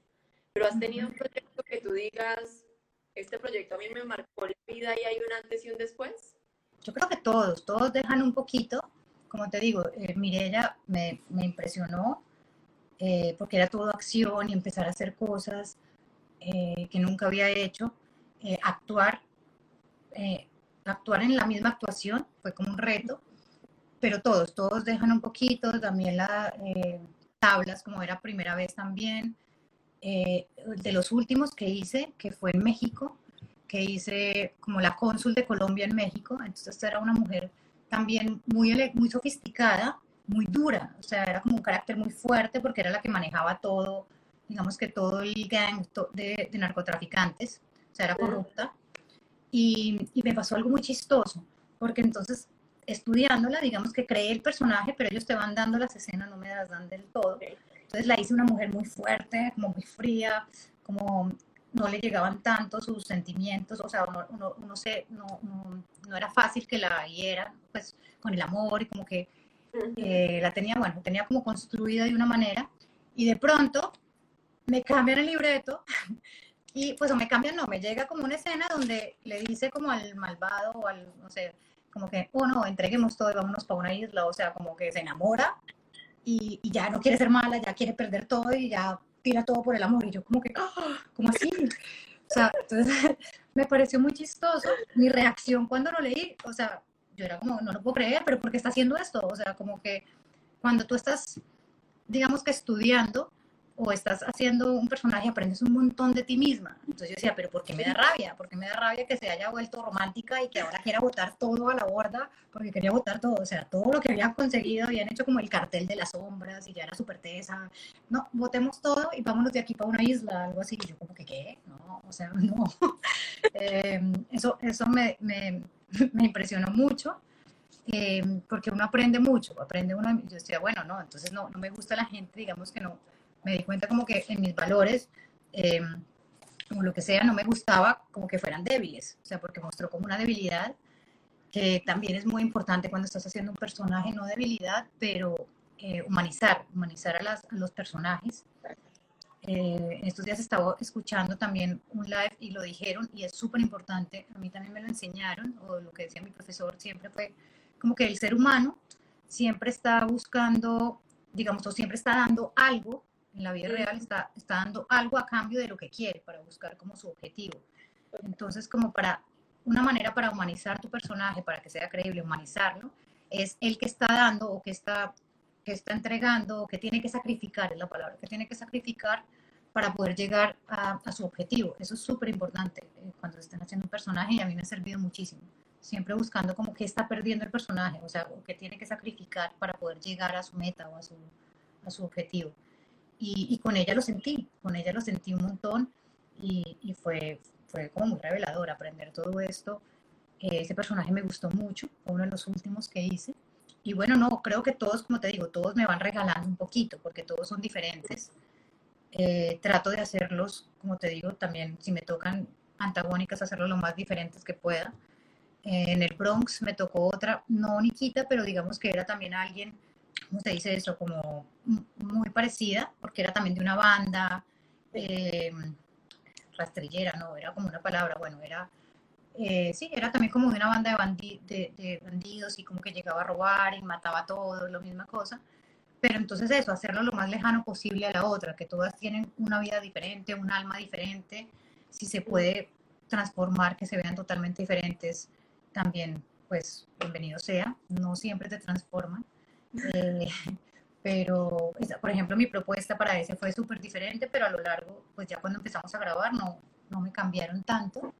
pero has tenido un proyecto que tú digas, este proyecto a mí me marcó la vida y hay un antes y un después. Yo creo que todos, todos dejan un poquito, como te digo, eh, Mirella me, me impresionó eh, porque era todo acción y empezar a hacer cosas eh, que nunca había hecho. Eh, actuar, actuar en la misma actuación fue como un reto, pero todos, todos dejan un poquito, también las tablas, como era primera vez también. de los últimos que hice, que fue en México, que hice como la cónsul de Colombia en México, entonces era una mujer también muy, muy sofisticada, muy dura, o sea, era como un carácter muy fuerte porque era la que manejaba todo, digamos que todo el gang de, narcotraficantes, o sea, era corrupta. Y, y, me pasó algo muy chistoso, porque entonces estudiándola, digamos que creé el personaje, pero ellos te van dando las escenas, no me las dan del todo. Entonces la hice una mujer muy fuerte, como muy fría, como no le llegaban tanto sus sentimientos, o sea, uno, uno, uno se, no, no, no, era fácil que la vieran, pues con el amor y como que eh, la tenía, bueno, tenía como construida de una manera y de pronto me cambian el libreto y pues o me cambian, no, me llega como una escena donde le dice como al malvado o al, no sé, como que, oh no, entreguemos todo y vámonos para una isla, o sea, como que se enamora y, y ya no quiere ser mala, ya quiere perder todo y ya tira todo por el amor y yo como que, ¡oh! como así? O sea, entonces me pareció muy chistoso mi reacción cuando lo leí, o sea, yo era como, no lo puedo creer, pero ¿por qué está haciendo esto? O sea, como que cuando tú estás, digamos que estudiando o estás haciendo un personaje, aprendes un montón de ti misma. Entonces yo decía, pero ¿por qué me da rabia? ¿Por qué me da rabia que se haya vuelto romántica y que ahora quiera votar todo a la borda? Porque quería votar todo, o sea, todo lo que habían conseguido, habían hecho como el cartel de las sombras y ya era súper tesa. No, votemos todo y vámonos de aquí para una isla, algo así. Y yo como que, ¿qué? No, o sea, no. eh, eso eso me, me me impresionó mucho, eh, porque uno aprende mucho, aprende uno, yo decía, bueno, no, entonces no, no me gusta la gente, digamos que no, me di cuenta como que en mis valores, eh, lo que sea, no me gustaba como que fueran débiles, o sea, porque mostró como una debilidad, que también es muy importante cuando estás haciendo un personaje, no debilidad, pero eh, humanizar, humanizar a, las, a los personajes. Eh, estos días estaba escuchando también un live y lo dijeron y es súper importante, a mí también me lo enseñaron, o lo que decía mi profesor siempre fue como que el ser humano siempre está buscando, digamos, o siempre está dando algo, en la vida real está, está dando algo a cambio de lo que quiere para buscar como su objetivo. Entonces, como para una manera para humanizar tu personaje, para que sea creíble, humanizarlo, es el que está dando o que está, que está entregando que tiene que sacrificar, es la palabra, que tiene que sacrificar para poder llegar a, su objetivo. Eso es súper importante eh, cuando estén haciendo un personaje y a mí me ha servido muchísimo. Siempre buscando como que está perdiendo el personaje, o sea, o tiene que sacrificar para poder llegar a su meta o a su, a su objetivo. Y, y, con ella lo sentí, con ella lo sentí un montón y, y fue, fue como muy revelador aprender todo esto. Eh, ese personaje me gustó mucho, fue uno de los últimos que hice. Y bueno, no, creo que todos, como te digo, todos me van regalando un poquito, porque todos son diferentes. Eh, trato de hacerlos, como te digo, también si me tocan antagónicas, hacerlo lo más diferentes que pueda. Eh, en el Bronx me tocó otra, no Nikita, pero digamos que era también alguien, ¿cómo se dice eso? Como muy parecida, porque era también de una banda, rastrillera, no, era como una palabra, bueno, era, eh, sí, era también como de una banda de, de, bandidos y como que llegaba a robar y mataba a todos, lo misma cosa. Pero entonces eso, hacerlo lo más lejano posible a la otra, que todas tienen una vida diferente, un alma diferente, si se puede transformar, que se vean totalmente diferentes, también, pues, bienvenido sea, no siempre te transforman. Eh, pero, por ejemplo, mi propuesta para ese fue súper diferente, pero a lo largo, pues ya cuando empezamos a grabar no, no me cambiaron tanto,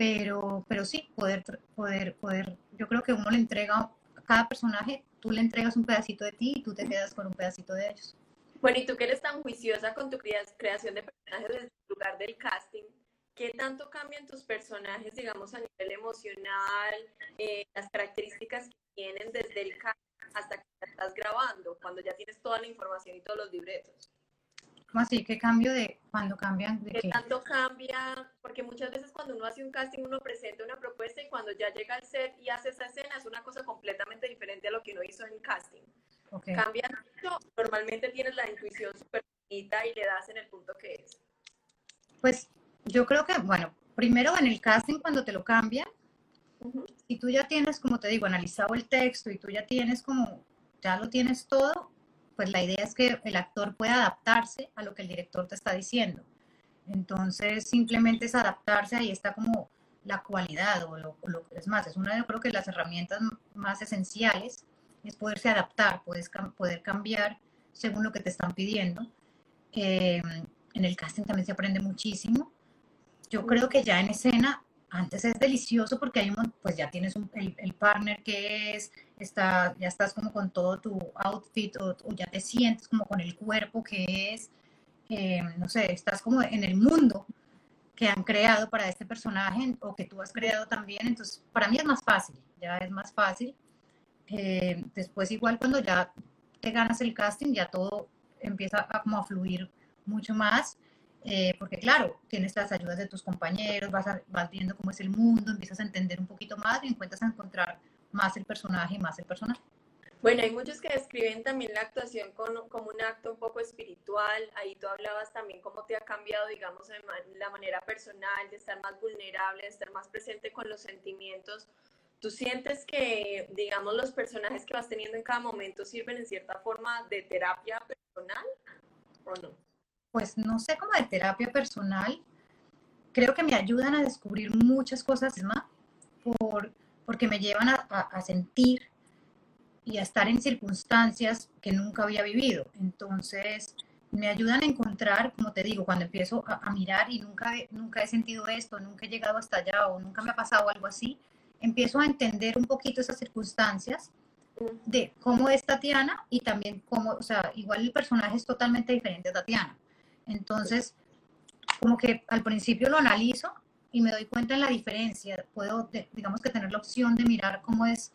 pero, pero sí, poder, poder, poder, yo creo que uno le entrega a cada personaje, tú le entregas un pedacito de ti y tú te quedas con un pedacito de ellos. Bueno, y tú que eres tan juiciosa con tu creación de personajes desde el lugar del casting, ¿qué tanto cambian tus personajes, digamos, a nivel emocional, eh, las características que tienen desde el casting? hasta que estás grabando, cuando ya tienes toda la información y todos los libretos. ¿Cómo así? ¿Qué cambio de cuando cambian? De ¿Qué, tanto cambia? Porque muchas veces cuando uno hace un casting, uno presenta una propuesta y cuando ya llega al set y hace esa escena es una cosa completamente diferente a lo que uno hizo en casting. Okay. Cambia mucho. Normalmente tienes la intuición súper bonita y le das en el punto que es. Pues yo creo que, bueno, primero en el casting cuando te lo cambian, si tú ya tienes, como te digo, analizado el texto y tú ya tienes como, ya lo tienes todo, pues la idea es que el actor pueda adaptarse a lo que el director te está diciendo. Entonces, simplemente es adaptarse, ahí está como la cualidad o lo, que es más, es una de creo que las herramientas más esenciales es poderse adaptar, puedes poder cambiar según lo que te están pidiendo. Eh, en el casting también se aprende muchísimo. Yo creo que ya en escena antes es delicioso porque hay un, pues ya tienes el, partner que es, está, ya estás como con todo tu outfit o, ya te sientes como con el cuerpo que es, eh, no sé, estás como en el mundo que han creado para este personaje o que tú has creado también, entonces para mí es más fácil, ya es más fácil. Eh, después igual cuando ya te ganas el casting, ya todo empieza a, como a fluir mucho más eh, porque claro, tienes las ayudas de tus compañeros, vas, vas viendo cómo es el mundo, empiezas a entender un poquito más y encuentras a encontrar más el personaje más el personaje. Bueno, hay muchos que describen también la actuación como, como un acto un poco espiritual. Ahí tú hablabas también cómo te ha cambiado, digamos, la manera personal, de estar más vulnerable, de estar más presente con los sentimientos. ¿Tú sientes que, digamos, los personajes que vas teniendo en cada momento sirven en cierta forma de terapia personal o no? pues no sé, como de terapia personal, creo que me ayudan a descubrir muchas cosas más por, porque me llevan a, sentir y a estar en circunstancias que nunca había vivido. Entonces, me ayudan a encontrar, como te digo, cuando empiezo a, mirar y nunca, nunca he sentido esto, nunca he llegado hasta allá o nunca me ha pasado algo así, empiezo a entender un poquito esas circunstancias de cómo es Tatiana y también cómo, o sea, igual el personaje es totalmente diferente a Tatiana. Entonces, como que al principio lo analizo y me doy cuenta en la diferencia. Puedo, digamos que tener la opción de mirar cómo es,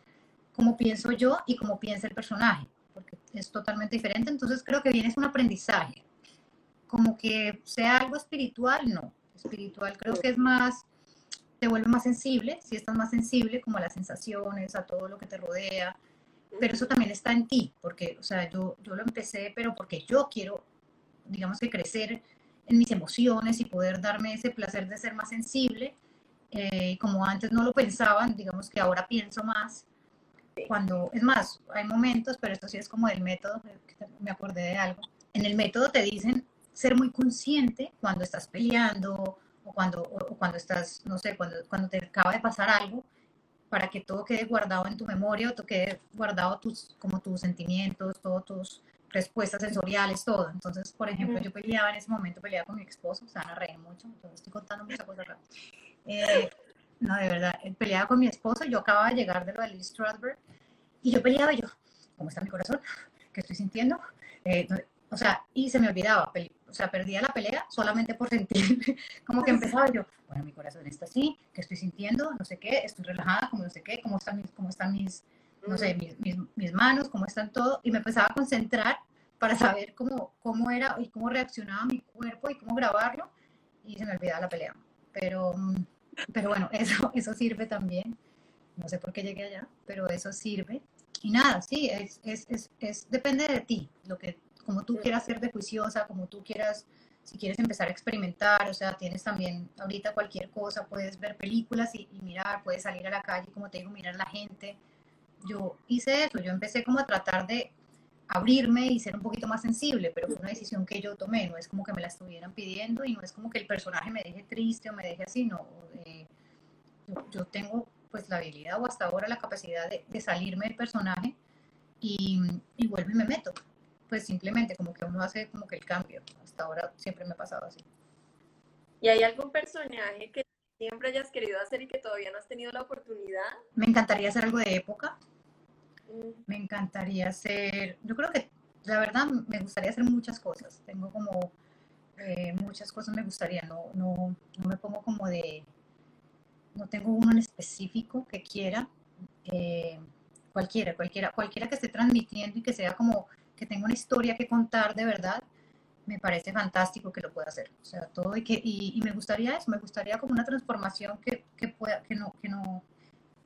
cómo pienso yo y cómo piensa el personaje, porque es totalmente diferente. Entonces creo que viene es un aprendizaje. Como que sea algo espiritual, no. Espiritual creo que es más, te vuelve más sensible, si estás más sensible como a las sensaciones, a todo lo que te rodea. Pero eso también está en ti, porque, o sea, yo, yo lo empecé, pero porque yo quiero digamos que crecer en mis emociones y poder darme ese placer de ser más sensible. Eh, como antes no lo pensaban, digamos que ahora pienso más. Cuando, es más, hay momentos, pero esto sí es como del método, me acordé de algo. En el método te dicen ser muy consciente cuando estás peleando o cuando, o cuando estás, no sé, cuando, cuando te acaba de pasar algo, para que todo quede guardado en tu memoria, todo quede guardado tus, como tus sentimientos, todas tus respuestas sensoriales, todo. Entonces, por ejemplo, yo peleaba en ese momento, peleaba con mi esposo, se van a reír mucho, entonces estoy contando muchas cosas acá. Eh, no, de verdad, eh, peleaba con mi esposo, yo acababa de llegar de lo de Lee Strasberg, y yo peleaba y yo, ¿cómo está mi corazón? ¿Qué estoy sintiendo? Eh, o sea, y se me olvidaba, o sea, perdía la pelea solamente por sentir, como que empezaba yo, bueno, mi corazón está así, ¿qué estoy sintiendo? No sé qué, estoy relajada, como no sé qué, cómo están mis, cómo están mis, no sé, mis, mis, mis manos, cómo están todo, y me empezaba a concentrar para saber cómo, cómo era y cómo reaccionaba mi cuerpo y cómo grabarlo, y se me olvidaba la pelea. Pero, mm, pero bueno, eso, eso sirve también. No sé por qué llegué allá, pero eso sirve. Y nada, sí, es, es, es, es depende de ti, lo que como tú quieras ser de juiciosa, como tú quieras, si quieres empezar a experimentar, o sea, tienes también ahorita cualquier cosa, puedes ver películas y, mirar, puedes salir a la calle, como te digo, mirar la gente. Yo hice eso, yo empecé como a tratar de abrirme y ser un poquito más sensible, pero fue una decisión que yo tomé, no es como que me la estuvieran pidiendo y no es como que el personaje me deje triste o me deje así, no. Eh, yo, tengo pues la habilidad o hasta ahora la capacidad de, de salirme del personaje y, y vuelvo y me meto pues simplemente como que uno hace como que el cambio. Hasta ahora siempre me ha pasado así. ¿Y hay algún personaje que siempre hayas querido hacer y que todavía no has tenido la oportunidad? Me encantaría hacer algo de época. Mm. Me encantaría hacer, yo creo que la verdad me gustaría hacer muchas cosas. Tengo como eh, muchas cosas me gustaría, no, no, no me pongo como de, no tengo uno en específico que quiera. Eh, cualquiera, cualquiera, cualquiera que esté transmitiendo y que sea como que tenga una historia que contar de verdad, me parece fantástico que lo pueda hacer. O sea, todo y que, y, me gustaría eso, me gustaría como una transformación que, que, pueda, que no, que no,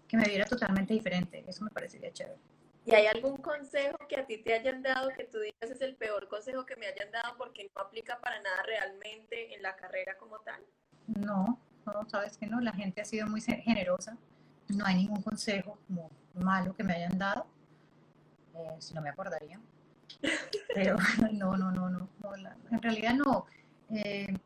que me viera totalmente diferente. Eso me parecería chévere. ¿Y hay algún consejo que a ti te hayan dado que tú digas es el peor consejo que me hayan dado porque no aplica para nada realmente en la carrera como tal? No, no, sabes que no, la gente ha sido muy generosa. No hay ningún consejo como malo que me hayan dado, eh, si no me acordaría. Pero no, no, no, no, en realidad no. Eh,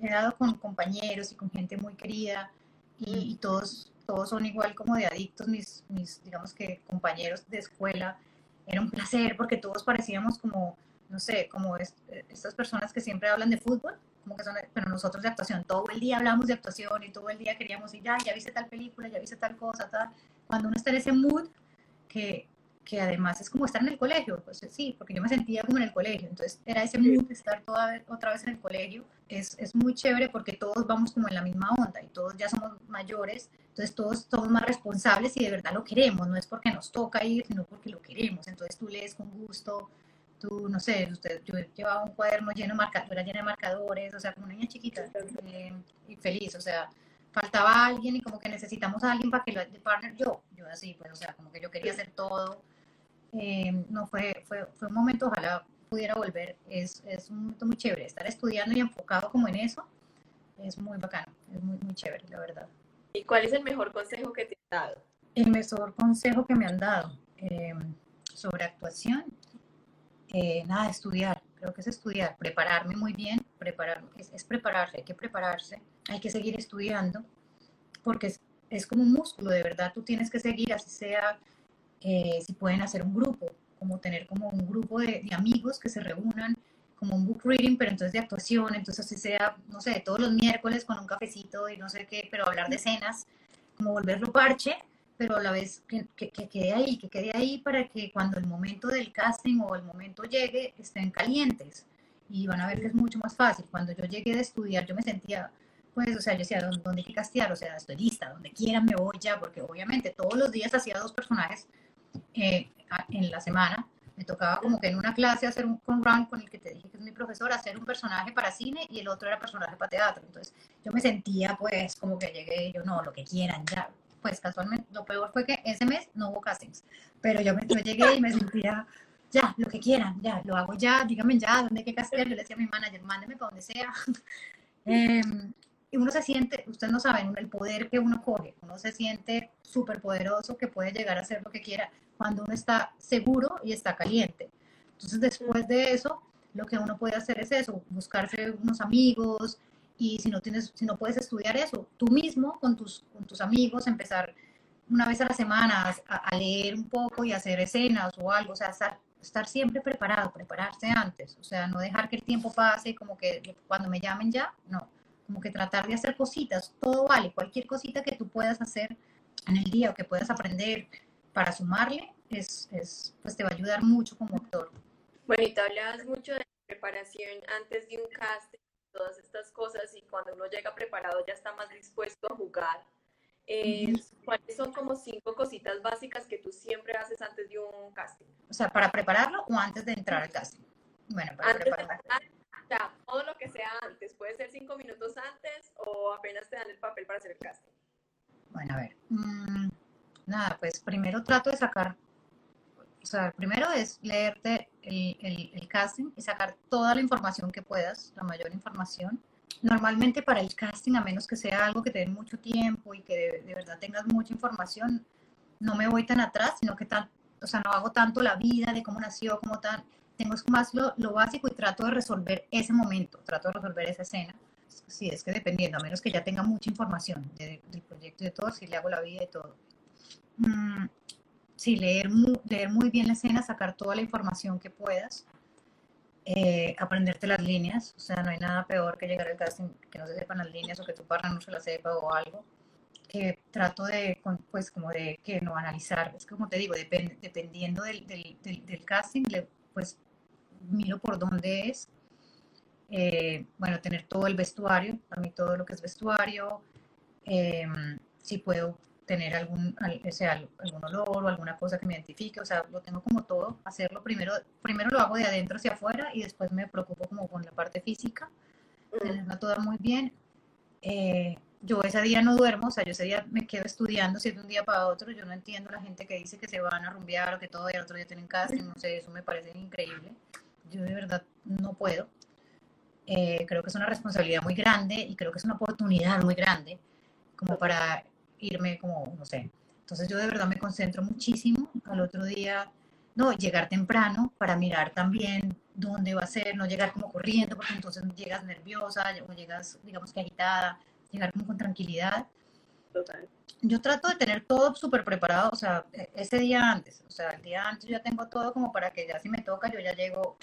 he dado con compañeros y con gente muy querida y, todos, todos son igual como de adictos, mis, mis, digamos que compañeros de escuela. Era un placer porque todos parecíamos como, no sé, como estas personas que siempre hablan de fútbol, como que son, pero nosotros de actuación, todo el día hablamos de actuación y todo el día queríamos ir, ya, ya viste tal película, ya viste tal cosa, tal. Cuando uno está en ese mood, que, que además es como estar en el colegio, pues sí, porque yo me sentía como en el colegio, entonces era ese mood de estar toda, otra vez en el colegio, es, es, muy chévere porque todos vamos como en la misma onda y todos ya somos mayores, entonces todos somos más responsables y de verdad lo queremos, no es porque nos toca ir, sino porque lo queremos, entonces tú lees con gusto, tú, no sé, usted, yo llevaba un cuaderno lleno de marcadores, lleno de marcadores, o sea, como una niña chiquita eh, y feliz, o sea, faltaba alguien y como que necesitamos a alguien para que lo de partner yo, yo así, pues, o sea, como que yo quería hacer todo, eh, no fue, fue, fue, un momento, ojalá pudiera volver, es, es, un momento muy chévere, estar estudiando y enfocado como en eso, es muy bacano, es muy, muy chévere, la verdad. ¿Y cuál es el mejor consejo que te han dado? El mejor consejo que me han dado eh, sobre actuación, eh, nada, estudiar, creo que es estudiar, prepararme muy bien, preparar, es, es, prepararse, hay que prepararse, hay que seguir estudiando, porque es, es como un músculo, de verdad, tú tienes que seguir, así sea eh, si pueden hacer un grupo, como tener como un grupo de, amigos que se reúnan, como un book reading, pero entonces de actuación, entonces así sea, no sé, todos los miércoles con un cafecito y no sé qué, pero hablar de escenas, como volverlo parche, pero a la vez que, que, quede ahí, que quede ahí para que cuando el momento del casting o el momento llegue estén calientes y van a ver que es mucho más fácil. Cuando yo llegué de estudiar, yo me sentía, pues, o sea, yo decía, ¿dónde, dónde hay que castear? O sea, estoy lista, donde quieran me voy ya, porque obviamente todos los días hacía dos personajes eh, en la semana. Me tocaba como que en una clase hacer un con con el que te dije que es mi profesor, hacer un personaje para cine y el otro era personaje para teatro. Entonces yo me sentía pues como que llegué yo no, lo que quieran, ya. Pues casualmente lo peor fue que ese mes no hubo castings, pero yo, me, llegué y me sentía ya, lo que quieran, ya, lo hago ya, díganme ya, dónde hay que castear. Yo le decía a mi manager, mándeme para donde sea. y uno se siente, ustedes no saben, el poder que uno coge, uno se siente súper poderoso que puede llegar a hacer lo que quiera cuando uno está seguro y está caliente. Entonces, después de eso, lo que uno puede hacer es eso, buscarse unos amigos y si no tienes, si no puedes estudiar eso, tú mismo con tus, con tus amigos empezar una vez a la semana a, leer un poco y hacer escenas o algo, o sea, estar, estar, siempre preparado, prepararse antes, o sea, no dejar que el tiempo pase como que cuando me llamen ya, no, como que tratar de hacer cositas, todo vale, cualquier cosita que tú puedas hacer en el día o que puedas aprender para sumarle, es, es pues te va a ayudar mucho como actor. Bueno, y te hablas mucho de preparación antes de un casting, todas estas cosas, y cuando uno llega preparado ya está más dispuesto a jugar. Eh, ¿Cuáles son como cinco cositas básicas que tú siempre haces antes de un casting? O sea, ¿para prepararlo o antes de entrar al casting? Bueno, para prepararlo. O sea, todo lo que sea antes, puede ser cinco minutos antes o apenas te dan el papel para hacer el casting. Bueno, a ver. Mm, nada, pues primero trato de sacar, o sea, primero es leerte el, el, casting y sacar toda la información que puedas, la mayor información. Normalmente para el casting, a menos que sea algo que te dé mucho tiempo y que de, verdad tengas mucha información, no me voy tan atrás, sino que tan, o sea, no hago tanto la vida de cómo nació, como tan, tengo más lo, lo básico y trato de resolver ese momento, trato de resolver esa escena. Sí, es que dependiendo, a menos que ya tenga mucha información del proyecto y de todo, si le hago la vida y todo. Mm, sí, leer muy, leer muy bien la escena, sacar toda la información que puedas, eh, aprenderte las líneas, o sea, no hay nada peor que llegar al casting que no se sepan las líneas o que tu partner no se las sepa o algo, que trato de, pues, como de que no analizar, es como te digo, dependiendo del, del, del, casting, pues miro por dónde es, eh, bueno, tener todo el vestuario, a mí todo lo que es vestuario, eh, si puedo tener algún, sea, algún olor o alguna cosa que me identifique, o sea, lo tengo como todo, hacerlo primero, primero lo hago de adentro hacia afuera y después me preocupo como con la parte física, tenerla toda muy bien. Eh, yo ese día no duermo, o sea, yo ese día me quedo estudiando, si de un día para otro, yo no entiendo la gente que dice que se van a rumbear o que todo el otro día tienen casa, no sé, eso me parece increíble. Yo de verdad no puedo. Eh, creo que es una responsabilidad muy grande y creo que es una oportunidad muy grande como para irme como, no sé. Entonces yo de verdad me concentro muchísimo al otro día, no, llegar temprano para mirar también dónde va a ser, no llegar como corriendo, porque entonces llegas nerviosa o llegas, digamos que agitada, llegar como con tranquilidad. Total. Yo trato de tener todo súper preparado, o sea, e, ese día antes, o sea, el día antes yo ya tengo todo como para que ya si me toca yo ya llego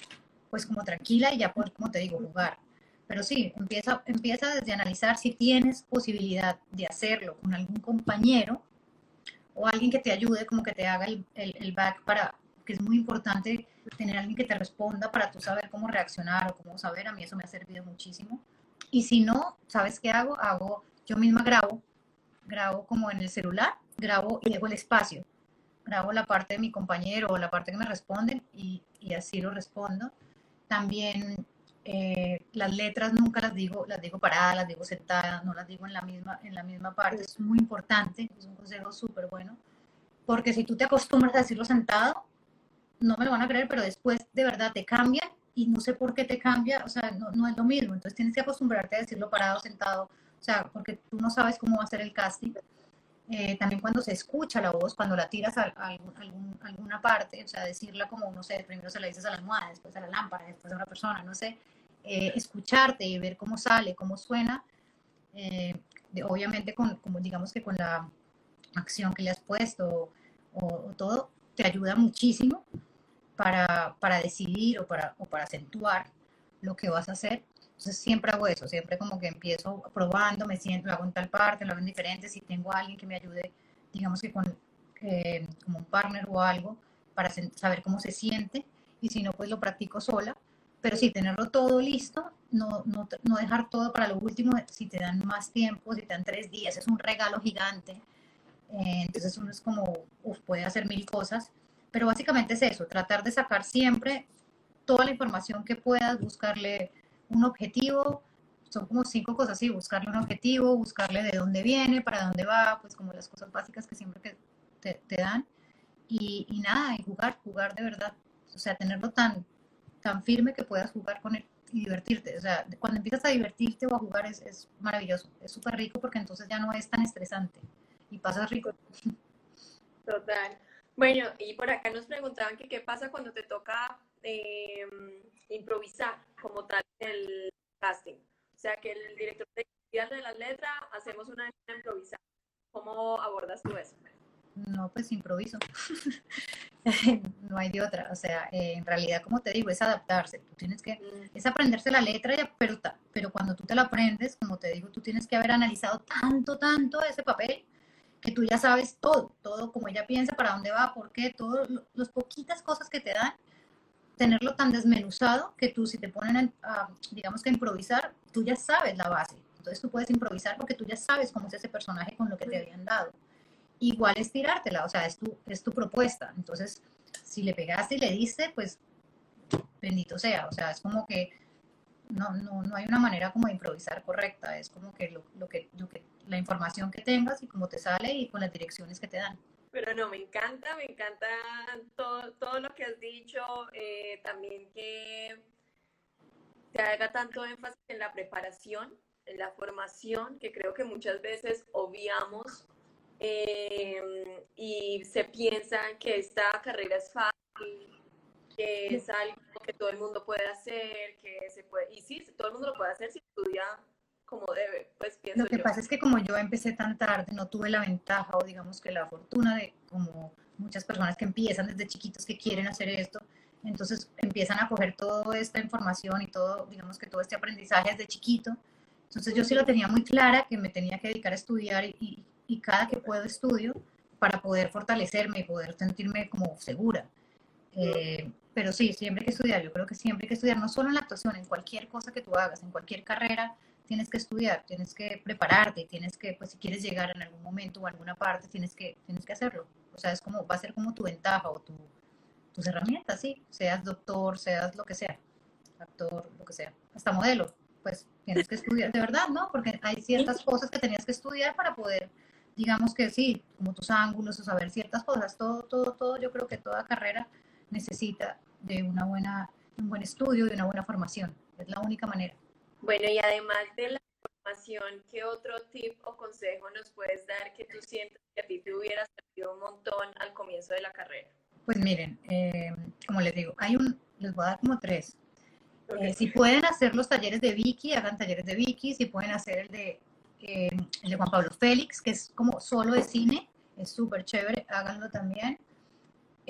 pues como tranquila y ya poder, como te digo, jugar. Pero sí, empieza, empieza desde analizar si tienes posibilidad de hacerlo con algún compañero o alguien que te ayude, como que te haga el, el, back para, que es muy importante tener alguien que te responda para tú saber cómo reaccionar o cómo saber. A mí eso me ha servido muchísimo. Y si no, ¿sabes qué hago? Hago, yo misma grabo, grabo como en el celular, grabo y dejo el espacio. Grabo la parte de mi compañero o la parte que me responden y, y así lo respondo. También eh, las letras nunca las digo, las digo paradas, las digo sentadas, no las digo en la misma, en la misma parte. Es muy importante, es un consejo súper bueno, porque si tú te acostumbras a decirlo sentado, no me lo van a creer, pero después de verdad te cambia y no sé por qué te cambia, o sea, no, no es lo mismo. Entonces tienes que acostumbrarte a decirlo parado, sentado, o sea, porque tú no sabes cómo va a ser el casting. Eh, también cuando se escucha la voz, cuando la tiras a, algún, alguna parte, o sea, decirla como, no sé, primero se la dices a la almohada, después a la lámpara, después a una persona, no sé, eh, escucharte y ver cómo sale, cómo suena, eh, obviamente con, como digamos que con la acción que le has puesto o, todo, te ayuda muchísimo para, para decidir o para, o para acentuar lo que vas a hacer entonces siempre hago eso, siempre como que empiezo probando, me siento, lo hago en tal parte, lo hago en diferente, si tengo a alguien que me ayude, digamos que con eh, como un partner o algo, para saber cómo se siente, y si no, pues lo practico sola, pero sí, tenerlo todo listo, no, no, no dejar todo para lo último, si te dan más tiempo, si te dan tres días, es un regalo gigante, eh, entonces uno es como, puede hacer mil cosas, pero básicamente es eso, tratar de sacar siempre toda la información que puedas, buscarle un objetivo, son como cinco cosas así, buscarle un objetivo, buscarle de dónde viene, para dónde va, pues como las cosas básicas que siempre te, te, dan. Y, y, nada, y jugar, jugar de verdad, o sea, tenerlo tan, tan firme que puedas jugar con él y divertirte. O sea, cuando empiezas a divertirte o a jugar es, es maravilloso, es súper rico porque entonces ya no es tan estresante y pasas rico. Total. Bueno, y por acá nos preguntaban que qué pasa cuando te toca eh, improvisar como tal el casting. O sea, que el director te de la letra, hacemos una improvisada. ¿Cómo abordas tú eso? no, pues improviso. no hay de otra. O sea, eh, en realidad, como te digo, es adaptarse. Tú tienes que, Mm. es aprenderse la letra, ya, pero, pero cuando tú te la aprendes, como te digo, tú tienes que haber analizado tanto, tanto ese papel que tú ya sabes todo, todo como ella piensa, para dónde va, por qué, todas las poquitas cosas que te dan, tenerlo tan desmenuzado que tú si te ponen, a, a, digamos que a improvisar, tú ya sabes la base. Entonces tú puedes improvisar porque tú ya sabes cómo es ese personaje con lo que te habían dado. Igual es tirártela, o sea, es tu, es tu propuesta. Entonces, si le pegaste y le diste, pues bendito sea. O sea, es como que no, no, no hay una manera como de improvisar correcta. Es como que lo, lo que, lo que la información que tengas y cómo te sale y con las direcciones que te dan. Pero no, me encanta, me encanta todo, todo lo que has dicho, eh, también que te haga tanto énfasis en la preparación, en la formación, que creo que muchas veces obviamos eh, y se piensa que esta carrera es fácil, que es algo que todo el mundo puede hacer, que se puede, y sí, todo el mundo lo puede hacer si estudia como debe, pues pienso Lo que yo. pasa es que como yo empecé tan tarde, no tuve la ventaja o digamos que la fortuna de como muchas personas que empiezan desde chiquitos que quieren hacer esto, entonces empiezan a coger toda esta información y todo, digamos que todo este aprendizaje desde chiquito. Entonces yo sí lo tenía muy clara que me tenía que dedicar a estudiar y, y cada que puedo estudio para poder fortalecerme y poder sentirme como segura. Eh, pero sí, siempre hay que estudiar. Yo creo que siempre hay que estudiar, no solo en la actuación, en cualquier cosa que tú hagas, en cualquier carrera, tienes que estudiar, tienes que prepararte, tienes que, pues si quieres llegar en algún momento o a alguna parte, tienes que, tienes que hacerlo. O sea, es como, va a ser como tu ventaja o tu, tus herramientas, sí. Seas doctor, seas lo que sea, actor, lo que sea, hasta modelo, pues tienes que estudiar, de verdad, ¿no? Porque hay ciertas cosas que tenías que estudiar para poder, digamos que sí, como tus ángulos o saber ciertas cosas, todo, todo, todo, yo creo que toda carrera necesita de una buena, un buen estudio y una buena formación. Es la única manera. Bueno, y además de la formación, ¿qué otro tip o consejo nos puedes dar que tú sientes que a ti te hubiera servido un montón al comienzo de la carrera? Pues miren, eh, como les digo, hay un, les voy a dar como tres. Ok. Eh, si pueden hacer los talleres de Vicky, hagan talleres de Vicky. Si pueden hacer el de, eh, el de Juan Pablo Félix, que es como solo de cine, es súper chévere, háganlo también.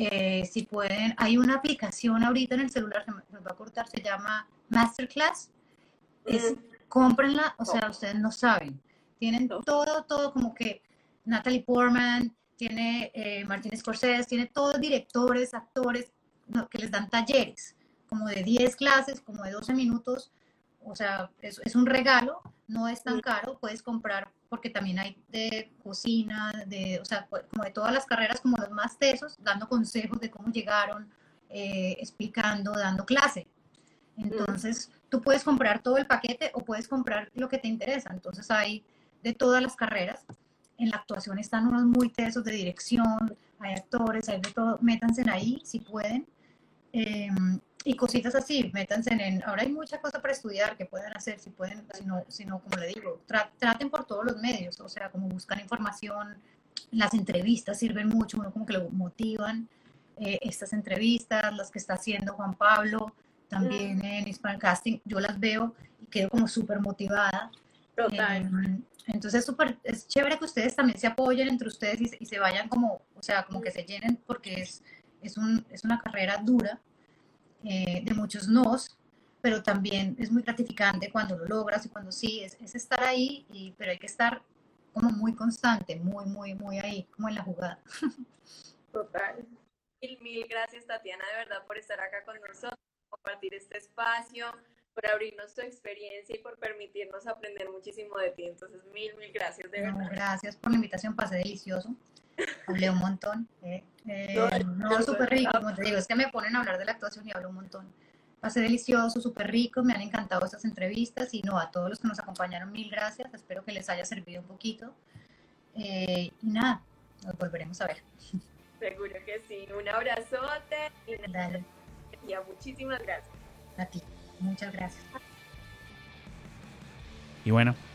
Eh, si pueden, hay una aplicación ahorita en el celular, se va a cortar, se llama Masterclass. Es, Mm, cómprenla, o sea, ustedes no saben. Tienen todo, todo como que Natalie Portman, tiene eh, Martin Scorsese, tiene todos directores, actores no, que les dan talleres, como de 10 clases, como de 12 minutos. O sea, es, es un regalo, no es tan Mm. caro, puedes comprar porque también hay de cocina, de, o sea, pues, como de todas las carreras, como los más tesos, dando consejos de cómo llegaron, eh, explicando, dando clase. Entonces, tú puedes comprar todo el paquete o puedes comprar lo que te interesa. Entonces, hay de todas las carreras. En la actuación están unos muy tesos de dirección, hay actores, hay de todo. Métanse ahí si pueden. Eh, y cositas así, métanse en. Ahora hay mucha cosa para estudiar que pueden hacer, si pueden, si no, si no como le digo, tra- traten por todos los medios, o sea, como buscan información. Las entrevistas sirven mucho, uno como que lo motivan. Eh, estas entrevistas, las que está haciendo Juan Pablo, también en Hispan Casting, yo las veo y quedo como súper motivada. Total. Eh, entonces súper- es chévere que ustedes también se apoyen entre ustedes y, y se vayan como, o sea, como que se llenen porque es, es, un, es una carrera dura, eh, de muchos nos, pero también es muy gratificante cuando lo logras y cuando sí, es, es estar ahí, y, pero hay que estar como muy constante, muy, muy, muy ahí, como en la jugada. Total. Mil, mil gracias, Tatiana, de verdad, por estar acá con nosotros, compartir este espacio, por abrirnos tu experiencia y por permitirnos aprender muchísimo de ti. Entonces, mil, mil gracias, de No, verdad. gracias por la invitación, pasé delicioso. Hablé un montón. eh, eh, No, súper rico, como te digo, es que me ponen a hablar de la actuación y hablo un montón. Pasé delicioso, súper rico, me han encantado estas entrevistas y no, a todos los que nos acompañaron, mil gracias. Espero que les haya servido un poquito. Eh, y nada, nos volveremos a ver. Seguro que sí. Un abrazote y Dale, muchísimas gracias. a ti. Muchas gracias. Y bueno,